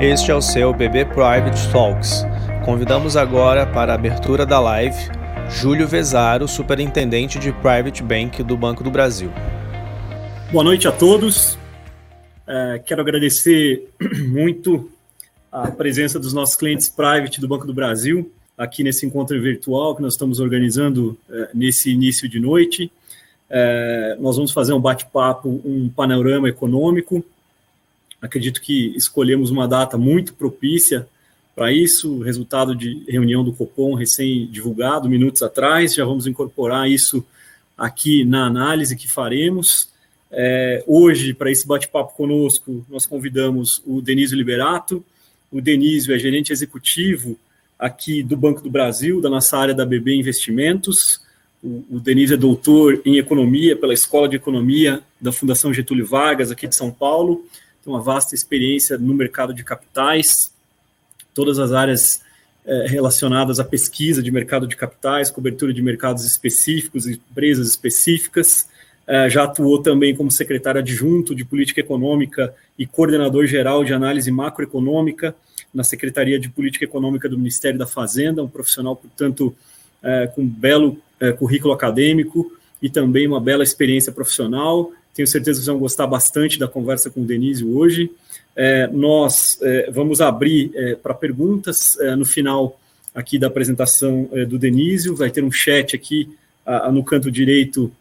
Este é o seu BB Private Talks. Convidamos agora para a abertura da live Júlio Vezaro, superintendente de Private Bank do Banco do Brasil. Boa noite a todos. É, quero agradecer muito a presença dos nossos clientes private do Banco do Brasil aqui nesse encontro virtual que nós estamos organizando é, nesse início de noite. É, nós vamos fazer um bate-papo, um panorama econômico Acredito que escolhemos uma data muito propícia para isso, resultado de reunião do Copom recém-divulgado, minutos atrás, já vamos incorporar isso aqui na análise que faremos. É, hoje, para esse bate-papo conosco, nós convidamos o Denísio Liberato. O Denísio é gerente executivo aqui do Banco do Brasil, da nossa área da BB Investimentos. O, o Denísio é doutor em economia pela Escola de Economia da Fundação Getúlio Vargas, aqui de São Paulo tem uma vasta experiência no mercado de capitais, todas as áreas é, relacionadas à pesquisa de mercado de capitais, cobertura de mercados específicos, empresas específicas. É, já atuou também como secretário adjunto de política econômica e coordenador geral de análise macroeconômica na Secretaria de Política Econômica do Ministério da Fazenda, um profissional, portanto, é, com um belo é, currículo acadêmico e também uma bela experiência profissional. Tenho certeza que vocês vão gostar bastante da conversa com o Denise hoje. É, nós é, vamos abrir é, para perguntas é, no final aqui da apresentação é, do Denísio. Vai ter um chat aqui a, no canto direito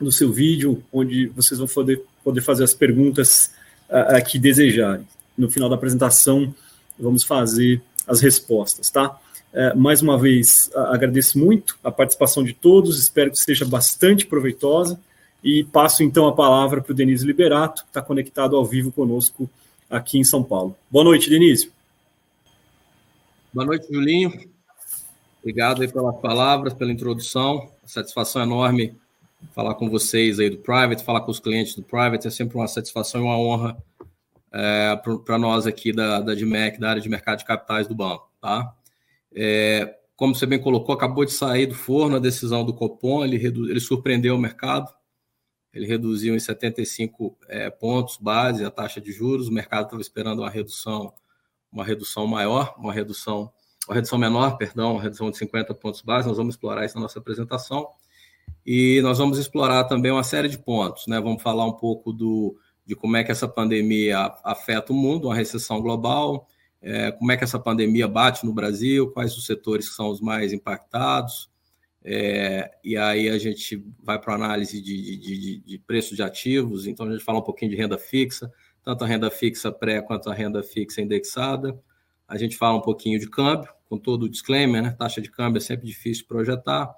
do seu vídeo, onde vocês vão poder, poder fazer as perguntas a, a que desejarem. No final da apresentação, vamos fazer as respostas, tá? É, mais uma vez, agradeço muito a participação de todos, espero que seja bastante proveitosa. E passo então a palavra para o Denise Liberato, que está conectado ao vivo conosco aqui em São Paulo. Boa noite, Denise. Boa noite, Julinho. Obrigado aí pelas palavras, pela introdução. satisfação enorme falar com vocês aí do Private, falar com os clientes do Private. É sempre uma satisfação e uma honra é, para nós aqui da, da DMEC, da área de mercado de capitais do banco. Tá? É, como você bem colocou, acabou de sair do forno a decisão do Copom, ele, ele surpreendeu o mercado ele reduziu em 75 é, pontos base a taxa de juros. O mercado estava esperando uma redução, uma redução maior, uma redução, uma redução menor, perdão, uma redução de 50 pontos base. Nós vamos explorar isso na nossa apresentação. E nós vamos explorar também uma série de pontos, né? Vamos falar um pouco do, de como é que essa pandemia afeta o mundo, uma recessão global, é, como é que essa pandemia bate no Brasil, quais os setores que são os mais impactados, é, e aí a gente vai para análise de, de, de, preço de ativos, então a gente fala um pouquinho de renda fixa, tanto a renda fixa pré quanto a renda fixa indexada. A gente fala um pouquinho de câmbio, com todo o disclaimer, né? Taxa de câmbio é sempre difícil de projetar.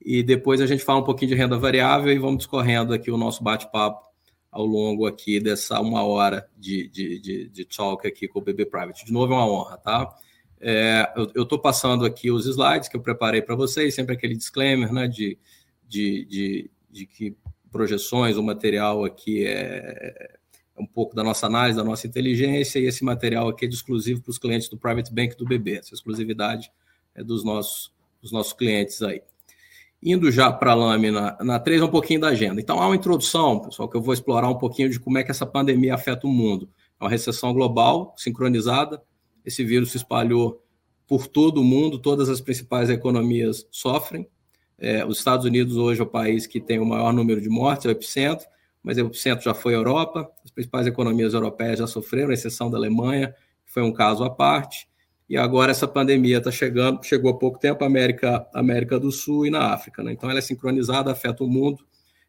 E depois a gente fala um pouquinho de renda variável e vamos discorrendo aqui o nosso bate-papo ao longo aqui dessa uma hora de, de, de, de talk aqui com o BB Private. De novo, é uma honra, tá? É, eu estou passando aqui os slides que eu preparei para vocês, sempre aquele disclaimer né, de, de, de, de, que projeções, o material aqui é, é um pouco da nossa análise, da nossa inteligência, e esse material aqui é exclusivo para os clientes do Private Bank do BB. Essa exclusividade é dos nossos, dos nossos clientes aí. Indo já para a lâmina na 3, um pouquinho da agenda. Então, há uma introdução, pessoal, que eu vou explorar um pouquinho de como é que essa pandemia afeta o mundo. É uma recessão global, sincronizada, esse vírus se espalhou por todo o mundo, todas as principais economias sofrem. É, os Estados Unidos hoje é o país que tem o maior número de mortes, é o epicentro, mas o epicentro já foi a Europa, as principais economias europeias já sofreram, a exceção da Alemanha, que foi um caso à parte, e agora essa pandemia está chegando, chegou há pouco tempo à América, América do Sul e na África. Né? Então ela é sincronizada, afeta o mundo,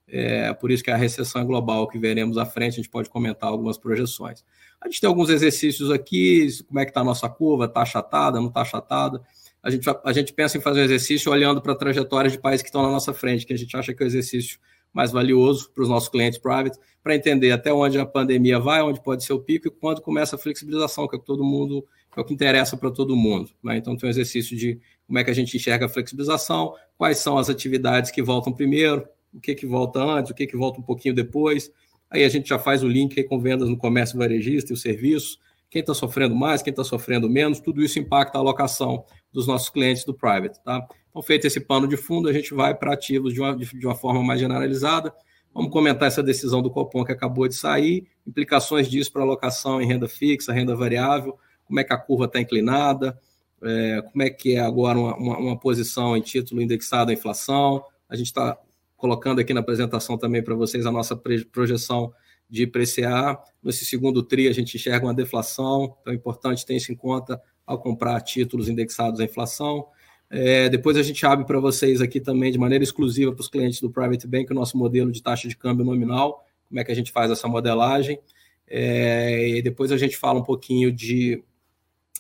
é por isso que é a recessão global que veremos à frente, a gente pode comentar algumas projeções. A gente tem alguns exercícios aqui, como é que está a nossa curva, está achatada, não está achatada. A gente, a gente pensa em fazer um exercício olhando para trajetórias de países que estão na nossa frente, que a gente acha que é o exercício mais valioso para os nossos clientes private, para entender até onde a pandemia vai, onde pode ser o pico e quando começa a flexibilização, que é o que todo mundo, é o que interessa para todo mundo. Né? Então tem um exercício de como é que a gente enxerga a flexibilização, quais são as atividades que voltam primeiro, o que, que volta antes, o que, que volta um pouquinho depois, Aí a gente já faz o link com vendas no comércio varejista e o serviço, quem está sofrendo mais, quem está sofrendo menos, tudo isso impacta a alocação dos nossos clientes do private. Tá? Então, feito esse pano de fundo, a gente vai para ativos de uma, de uma forma mais generalizada. Vamos comentar essa decisão do Copom que acabou de sair, implicações disso para alocação em renda fixa, renda variável, como é que a curva está inclinada, é, como é que é agora uma, uma, uma, posição em título indexado à inflação. A gente está colocando aqui na apresentação também para vocês a nossa projeção de IPCA. Nesse segundo TRI, a gente enxerga uma deflação, então é importante ter isso em conta ao comprar títulos indexados à inflação. É, depois a gente abre para vocês aqui também, de maneira exclusiva para os clientes do Private Bank, o nosso modelo de taxa de câmbio nominal, como é que a gente faz essa modelagem. É, e depois a gente fala um pouquinho de,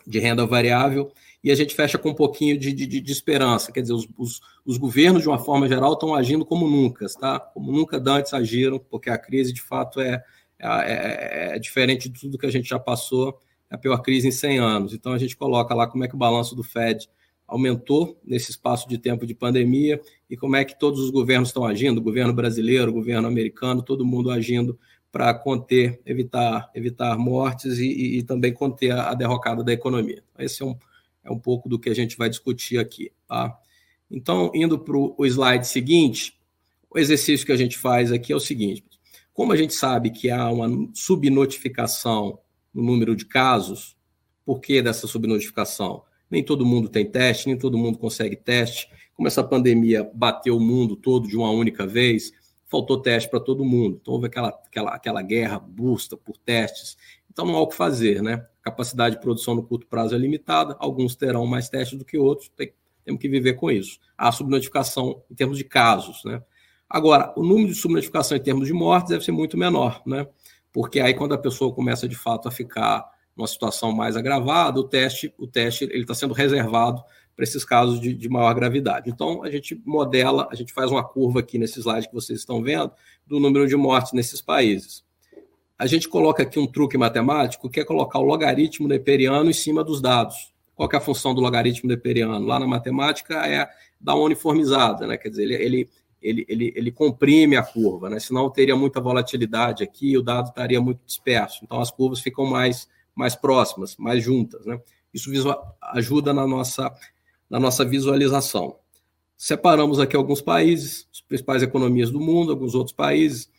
de renda variável e a gente fecha com um pouquinho de, de, de esperança. Quer dizer, os, os, os, governos, de uma forma geral, estão agindo como nunca, tá? Como nunca antes agiram, porque a crise, de fato, é, é, é, é diferente de tudo que a gente já passou, é a pior crise em 100 anos. Então, a gente coloca lá como é que o balanço do Fed aumentou nesse espaço de tempo de pandemia e como é que todos os governos estão agindo, o governo brasileiro, o governo americano, todo mundo agindo para conter, evitar, evitar mortes e, e, e também conter a, a derrocada da economia. Esse é um é um pouco do que a gente vai discutir aqui. Tá? Então, indo para o slide seguinte, o exercício que a gente faz aqui é o seguinte: como a gente sabe que há uma subnotificação no número de casos, por que dessa subnotificação? Nem todo mundo tem teste, nem todo mundo consegue teste. Como essa pandemia bateu o mundo todo de uma única vez, faltou teste para todo mundo. Então houve aquela, aquela, aquela guerra busta por testes. Então não há o que fazer, né? Capacidade de produção no curto prazo é limitada, alguns terão mais testes do que outros, tem, temos que viver com isso. Há subnotificação em termos de casos, né? Agora, o número de subnotificação em termos de mortes deve ser muito menor, né? Porque aí quando a pessoa começa de fato a ficar numa situação mais agravada, o teste, o teste ele está sendo reservado para esses casos de, de, maior gravidade. Então, a gente modela, a gente faz uma curva aqui nesse slide que vocês estão vendo, do número de mortes nesses países a gente coloca aqui um truque matemático, que é colocar o logaritmo neperiano em cima dos dados. Qual é a função do logaritmo neperiano? Lá na matemática é dar uma uniformizada, né? Quer dizer, ele, ele, ele, ele, ele comprime a curva, né? Senão teria muita volatilidade aqui, o dado estaria muito disperso. Então as curvas ficam mais, mais próximas, mais juntas, né? Isso ajuda na nossa, na nossa visualização. Separamos aqui alguns países, as principais economias do mundo, alguns outros países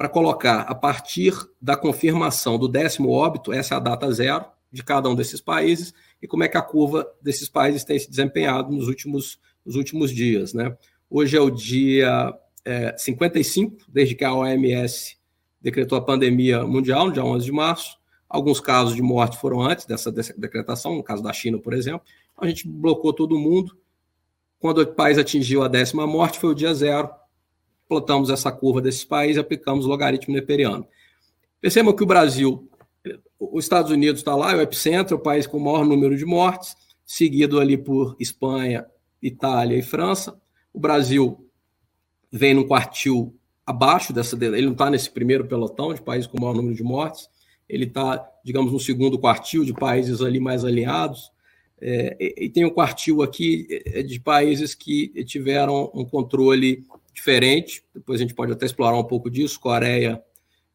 para colocar a partir da confirmação do décimo óbito, essa é a data zero de cada um desses países, e como é que a curva desses países tem se desempenhado nos últimos, nos últimos dias. Né? Hoje é o dia é, 55, desde que a OMS decretou a pandemia mundial, no dia 11 de março. Alguns casos de morte foram antes dessa, decretação, no caso da China, por exemplo. Então, a gente blocou todo mundo. Quando o país atingiu a décima morte, foi o dia zero plotamos essa curva desses países e aplicamos o logaritmo neperiano. Percebam que o Brasil, os Estados Unidos está lá, é o epicentro, é o país com o maior número de mortes, seguido ali por Espanha, Itália e França. O Brasil vem num quartil abaixo dessa, ele não está nesse primeiro pelotão de países com o maior número de mortes, ele está, digamos, no segundo quartil de países ali mais alinhados, é, e, e tem um quartil aqui é, de países que tiveram um controle diferente. Depois a gente pode até explorar um pouco disso. Coreia,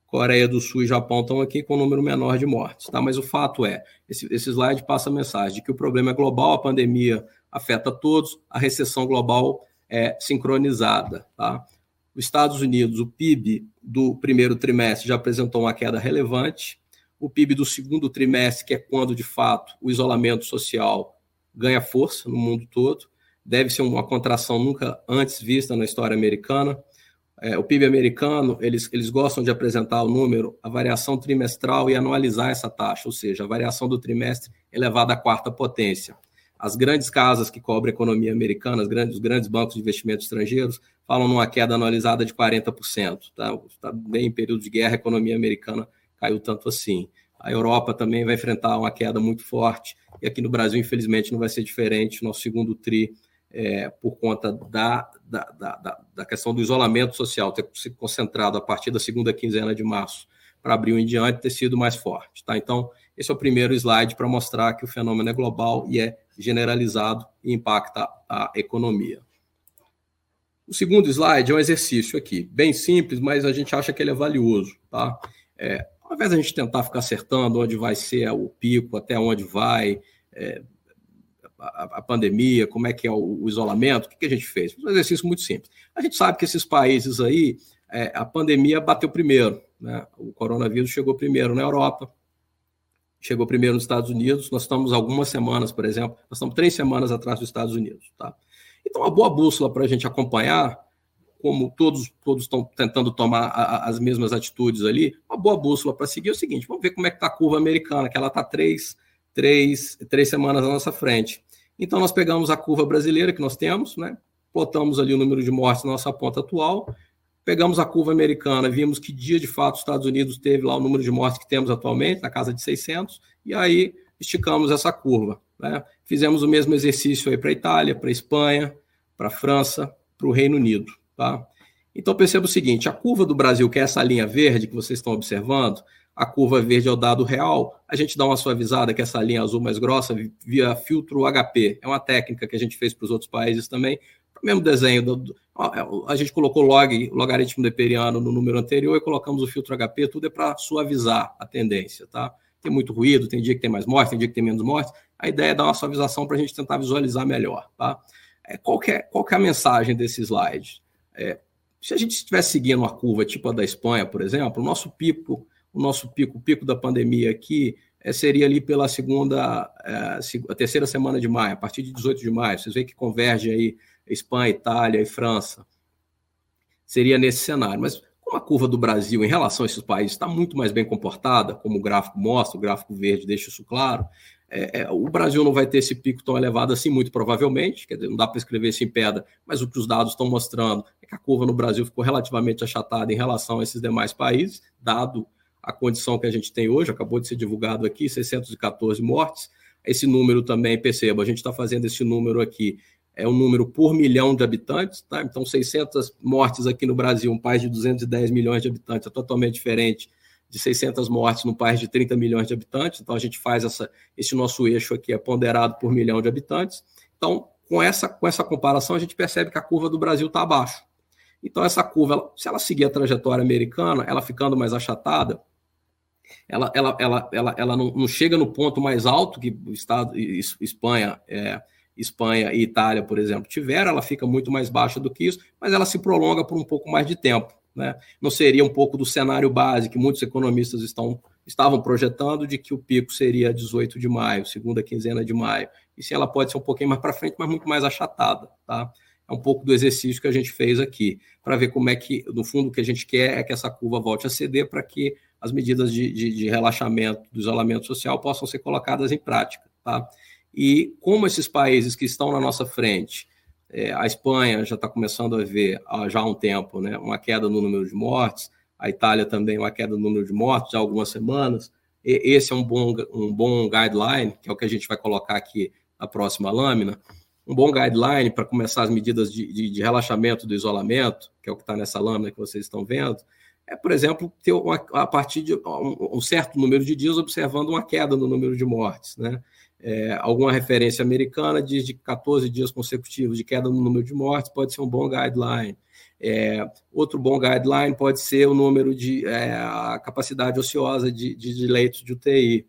Coreia do Sul e Japão estão aqui com um número menor de mortes, tá? Mas o fato é, esse, esse slide passa a mensagem de que o problema é global, a pandemia afeta todos, a recessão global é sincronizada, tá? Os Estados Unidos, o PIB do primeiro trimestre já apresentou uma queda relevante. O PIB do segundo trimestre, que é quando de fato o isolamento social ganha força no mundo todo, deve ser uma contração nunca antes vista na história americana. É, o PIB americano, eles, eles gostam de apresentar o número, a variação trimestral e anualizar essa taxa, ou seja, a variação do trimestre elevada à quarta potência. As grandes casas que cobrem a economia americana, os grandes, os grandes bancos de investimentos estrangeiros, falam numa queda anualizada de 40%. Tá? Tá bem em período de guerra, a economia americana caiu tanto assim. A Europa também vai enfrentar uma queda muito forte, e aqui no Brasil, infelizmente, não vai ser diferente. Nosso segundo TRI é, por conta da, da, da, da, questão do isolamento social, ter se concentrado a partir da segunda quinzena de março para abril em diante, ter sido mais forte. Tá? Então, esse é o primeiro slide para mostrar que o fenômeno é global e é generalizado e impacta a economia. O segundo slide é um exercício aqui, bem simples, mas a gente acha que ele é valioso. Tá? É, ao invés de a gente tentar ficar acertando onde vai ser o pico, até onde vai, é, a, a, pandemia, como é que é o, o isolamento, o que, que, a gente fez? Um exercício muito simples. A gente sabe que esses países aí, é, a pandemia bateu primeiro, né? o coronavírus chegou primeiro na Europa, chegou primeiro nos Estados Unidos, nós estamos algumas semanas, por exemplo, nós estamos três semanas atrás dos Estados Unidos. Tá? Então, uma boa bússola para a gente acompanhar, como todos, todos estão tentando tomar a, as mesmas atitudes ali, uma boa bússola para seguir é o seguinte: vamos ver como é que está a curva americana, que ela está três, três, três semanas à nossa frente. Então, nós pegamos a curva brasileira que nós temos, né? plotamos ali o número de mortes na nossa ponta atual, pegamos a curva americana, vimos que dia de fato os Estados Unidos teve lá o número de mortes que temos atualmente, na casa de 600, e aí esticamos essa curva. Né? Fizemos o mesmo exercício aí para a Itália, para a Espanha, para a França, para o Reino Unido. Tá? Então perceba o seguinte: a curva do Brasil, que é essa linha verde que vocês estão observando, a curva verde é o dado real, a gente dá uma suavizada, que essa linha azul mais grossa, via filtro HP. É uma técnica que a gente fez para os outros países também. O mesmo desenho, do, a gente colocou log, logaritmo deperiano no número anterior e colocamos o filtro HP, tudo é para suavizar a tendência, tá? Tem muito ruído, tem dia que tem mais morte, tem dia que tem menos morte. A ideia é dar uma suavização para a gente tentar visualizar melhor, tá? É, qual, que é, qual que é a mensagem desse slide? É, se a gente estivesse seguindo uma curva tipo a da Espanha, por exemplo, o nosso pico o nosso pico, o pico da pandemia aqui, é, seria ali pela segunda, é, a terceira semana de maio, a partir de 18 de maio. Vocês veem que converge aí Espanha, Itália e França. Seria nesse cenário. Mas como a curva do Brasil em relação a esses países está muito mais bem comportada, como o gráfico mostra, o gráfico verde deixa isso claro, é, é, o Brasil não vai ter esse pico tão elevado assim, muito provavelmente, quer dizer, não dá para escrever isso em pedra, mas o que os dados estão mostrando é que a curva no Brasil ficou relativamente achatada em relação a esses demais países, dado a condição que a gente tem hoje, acabou de ser divulgado aqui, 614 mortes. Esse número também, perceba, a gente está fazendo esse número aqui, é um número por milhão de habitantes, tá? Então, 600 mortes aqui no Brasil, um país de 210 milhões de habitantes, é totalmente diferente de 600 mortes num país de 30 milhões de habitantes. Então, a gente faz essa, esse nosso eixo aqui é ponderado por milhão de habitantes. Então, com essa, com essa comparação, a gente percebe que a curva do Brasil está abaixo. Então, essa curva, ela, se ela seguir a trajetória americana, ela ficando mais achatada, ela, ela, ela, ela, ela não, não chega no ponto mais alto que o Estado, Espanha, é, Espanha e Itália, por exemplo, tiveram, ela fica muito mais baixa do que isso, mas ela se prolonga por um pouco mais de tempo. Né? Não seria um pouco do cenário base que muitos economistas estão, estavam projetando de que o pico seria 18 de maio, segunda quinzena de maio. E sim, ela pode ser um pouquinho mais para frente, mas muito mais achatada. Tá? É um pouco do exercício que a gente fez aqui, para ver como é que, no fundo, o que a gente quer é que essa curva volte a ceder para que as medidas de, de, de, relaxamento do isolamento social possam ser colocadas em prática. Tá? E como esses países que estão na nossa frente, é, a Espanha já está começando a ver há já há um tempo né, uma queda no número de mortes, a Itália também uma queda no número de mortes há algumas semanas. E, esse é um bom, um bom guideline, que é o que a gente vai colocar aqui na próxima lâmina, um bom guideline para começar as medidas de, de, de relaxamento do isolamento, que é o que está nessa lâmina que vocês estão vendo, é, por exemplo, ter a partir de um, certo número de dias observando uma queda no número de mortes. Né? É, alguma referência americana diz de 14 dias consecutivos de queda no número de mortes, pode ser um bom guideline. É, outro bom guideline pode ser o número de é, a capacidade ociosa de, de, de leitos de UTI.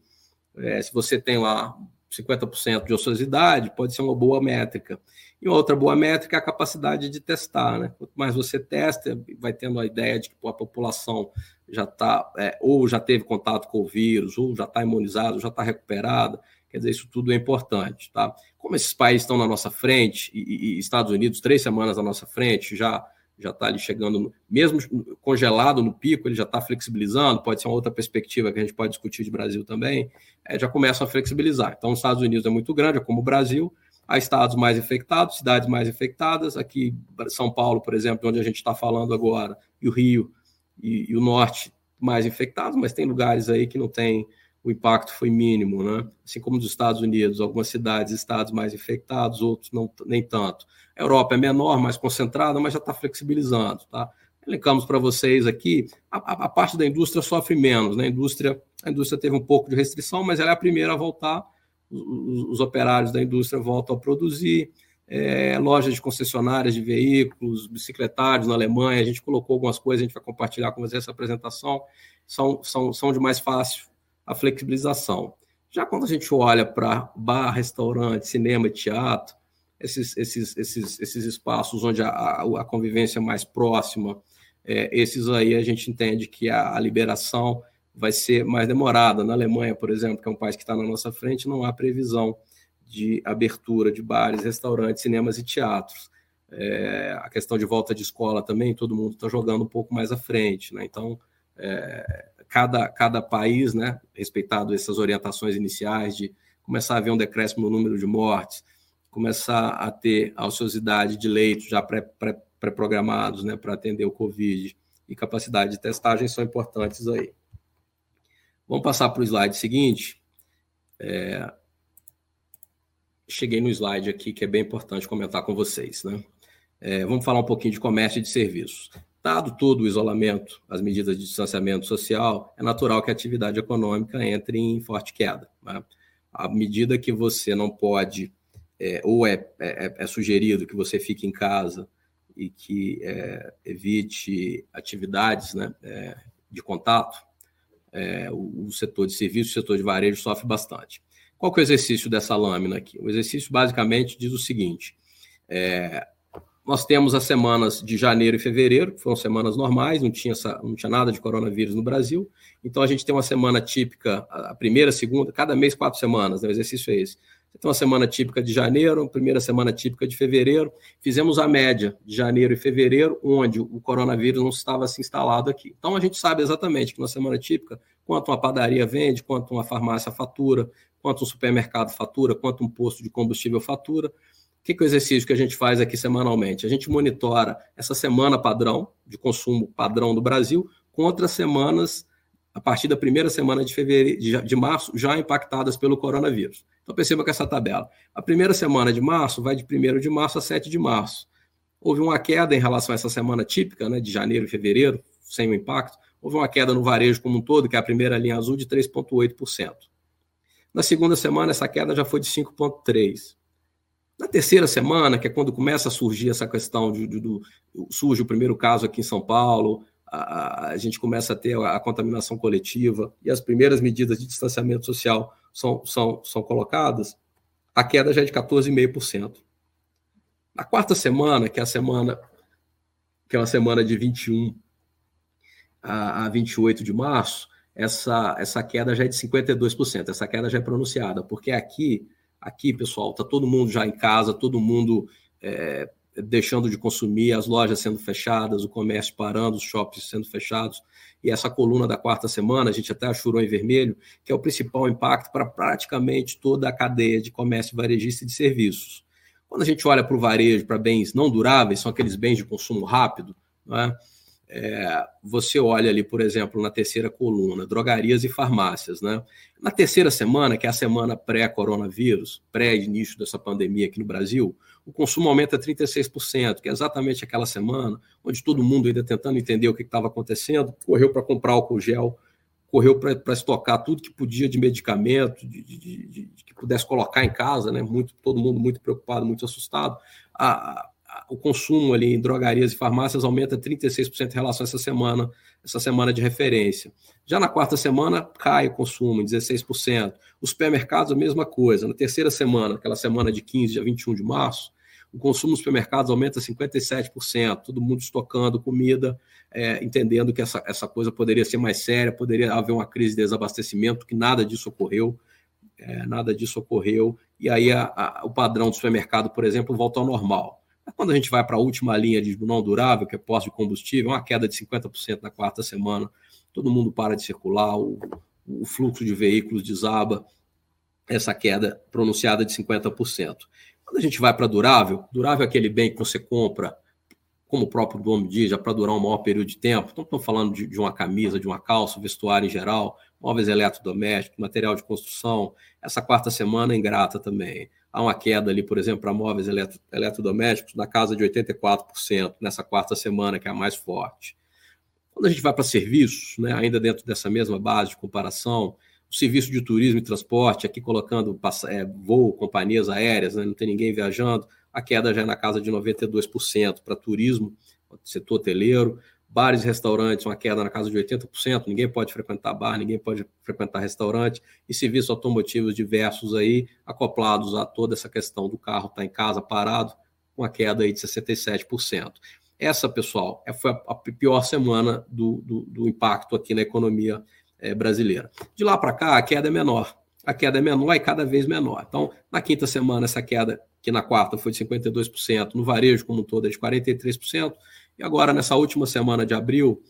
É, se você tem lá 50% de ociosidade, pode ser uma boa métrica. E outra boa métrica é a capacidade de testar. Né? Quanto mais você testa, vai tendo a ideia de que pô, a população já está, é, ou já teve contato com o vírus, ou já está imunizado, já está recuperada. Quer dizer, isso tudo é importante. Tá? Como esses países estão na nossa frente, e, e Estados Unidos, três semanas na nossa frente, já já está ali chegando, mesmo congelado no pico, ele já está flexibilizando, pode ser uma outra perspectiva que a gente pode discutir de Brasil também, é, já começam a flexibilizar. Então, os Estados Unidos é muito grande, é como o Brasil, há estados mais infectados, cidades mais infectadas, aqui São Paulo, por exemplo, onde a gente está falando agora, e o Rio e, e, o Norte mais infectados, mas tem lugares aí que não tem, o impacto foi mínimo, né? Assim como nos Estados Unidos, algumas cidades, estados mais infectados, outros não, nem tanto. A Europa é menor, mais concentrada, mas já está flexibilizando, tá? Elencamos para vocês aqui, a, a, parte da indústria sofre menos, né? A indústria, a indústria teve um pouco de restrição, mas ela é a primeira a voltar, os, os operários da indústria voltam a produzir, é, lojas de concessionárias de veículos, bicicletários na Alemanha, a gente colocou algumas coisas, a gente vai compartilhar com vocês essa apresentação, são, são, são de mais fácil a flexibilização. Já quando a gente olha para bar, restaurante, cinema, teatro, esses, esses, esses, esses espaços onde a, a, convivência é mais próxima, é, esses aí a gente entende que a, a liberação vai ser mais demorada. Na Alemanha, por exemplo, que é um país que está na nossa frente, não há previsão de abertura de bares, restaurantes, cinemas e teatros. É, a questão de volta de escola também, todo mundo está jogando um pouco mais à frente. Né? Então, é, cada, cada país, né, respeitado essas orientações iniciais de começar a ver um decréscimo no número de mortes, começar a ter a ociosidade de leitos já pré-programados pré, pré né, para atender o Covid e capacidade de testagem são importantes aí. Vamos passar para o slide seguinte. É... Cheguei no slide aqui que é bem importante comentar com vocês. Né? É, vamos falar um pouquinho de comércio e de serviços. Dado todo o isolamento, as medidas de distanciamento social, é natural que a atividade econômica entre em forte queda. Né? À medida que você não pode, é, ou é, é, é, sugerido que você fique em casa e que é, evite atividades né, é, de contato, é, o, o, setor de serviços, o setor de varejo sofre bastante. Qual que é o exercício dessa lâmina aqui? O exercício basicamente diz o seguinte: é, nós temos as semanas de janeiro e fevereiro, que foram semanas normais, não tinha, essa, não tinha nada de coronavírus no Brasil. Então a gente tem uma semana típica, a primeira, a segunda, cada mês quatro semanas, né? o exercício é esse. Tem uma semana típica de janeiro, primeira semana típica de fevereiro. Fizemos a média de janeiro e fevereiro, onde o coronavírus não estava assim instalado aqui. Então a gente sabe exatamente que na semana típica, quanto uma padaria vende, quanto uma farmácia fatura, quanto um supermercado fatura, quanto um posto de combustível fatura. O que, que é o exercício que a gente faz aqui semanalmente? A gente monitora essa semana padrão, de consumo padrão do Brasil, contra semanas a partir da primeira semana de fevereiro, de março, já impactadas pelo coronavírus. Então perceba que essa tabela. A primeira semana de março vai de 1 de março a 7 de março. Houve uma queda em relação a essa semana típica, né, de janeiro e fevereiro, sem o impacto. Houve uma queda no varejo como um todo, que é a primeira linha azul, de 3,8%. Na segunda semana, essa queda já foi de 5,3%. Na terceira semana, que é quando começa a surgir essa questão de, de, de, surge o primeiro caso aqui em São Paulo, a, a, gente começa a ter a, a, contaminação coletiva e as primeiras medidas de distanciamento social são, são, são colocadas, a queda já é de 14,5%. Na quarta semana, que é a semana que é uma semana de 21 a, a 28 de março, essa, essa queda já é de 52%. Essa queda já é pronunciada, porque aqui, aqui pessoal, está todo mundo já em casa, todo mundo é, deixando de consumir, as lojas sendo fechadas, o comércio parando, os shoppings sendo fechados. E essa coluna da quarta semana, a gente até achurou em vermelho, que é o principal impacto para praticamente toda a cadeia de comércio varejista e de serviços. Quando a gente olha para o varejo, para bens não duráveis, são aqueles bens de consumo rápido, não é? É, você olha ali, por exemplo, na terceira coluna, drogarias e farmácias. Né? Na terceira semana, que é a semana pré-coronavírus, pré-início dessa pandemia aqui no Brasil, o consumo aumenta 36%, que é exatamente aquela semana onde todo mundo ainda tentando entender o que estava acontecendo, correu para comprar álcool gel, correu para estocar tudo que podia de medicamento, de, de, de, de, que pudesse colocar em casa, né? Muito, todo mundo muito preocupado, muito assustado. A, o consumo ali em drogarias e farmácias aumenta 36% em relação a essa semana, essa semana de referência. Já na quarta semana, cai o consumo em 16%. Os supermercados, a mesma coisa. Na terceira semana, aquela semana de 15 a 21 de março, o consumo nos supermercados aumenta 57%, todo mundo estocando comida, é, entendendo que essa, essa coisa poderia ser mais séria, poderia haver uma crise de desabastecimento, que nada disso ocorreu. É, nada disso ocorreu, e aí a, a, o padrão do supermercado, por exemplo, volta ao normal. Quando a gente vai para a última linha de não durável, que é posto de combustível, uma queda de 50% na quarta semana, todo mundo para de circular, o, o fluxo de veículos desaba, essa queda pronunciada de 50%. Quando a gente vai para durável, durável é aquele bem que você compra, como o próprio nome diz, já para durar um maior período de tempo. Então, estamos falando de, de uma camisa, de uma calça, vestuário em geral, móveis eletrodomésticos, material de construção. Essa quarta semana é ingrata também há uma queda ali, por exemplo, para móveis eletro, eletrodomésticos na casa de 84% nessa quarta semana, que é a mais forte. Quando a gente vai para serviços, né, ainda dentro dessa mesma base de comparação, o serviço de turismo e transporte, aqui colocando é, voo, companhias aéreas, né, não tem ninguém viajando, a queda já é na casa de 92% para turismo, setor hoteleiro, bares e restaurantes, uma queda na casa de 80%, ninguém pode frequentar bar, ninguém pode frequentar restaurante, e serviços automotivos diversos aí, acoplados a toda essa questão do carro estar tá em casa parado, com a queda aí de 67%. Essa, pessoal, é, foi a pior semana do, do, do impacto aqui na economia é, brasileira. De lá para cá, a queda é menor. A queda é menor e cada vez menor. Então, na quinta semana, essa queda, que na quarta foi de 52%, no varejo como um todo é de 43%, e agora, nessa última semana de abril,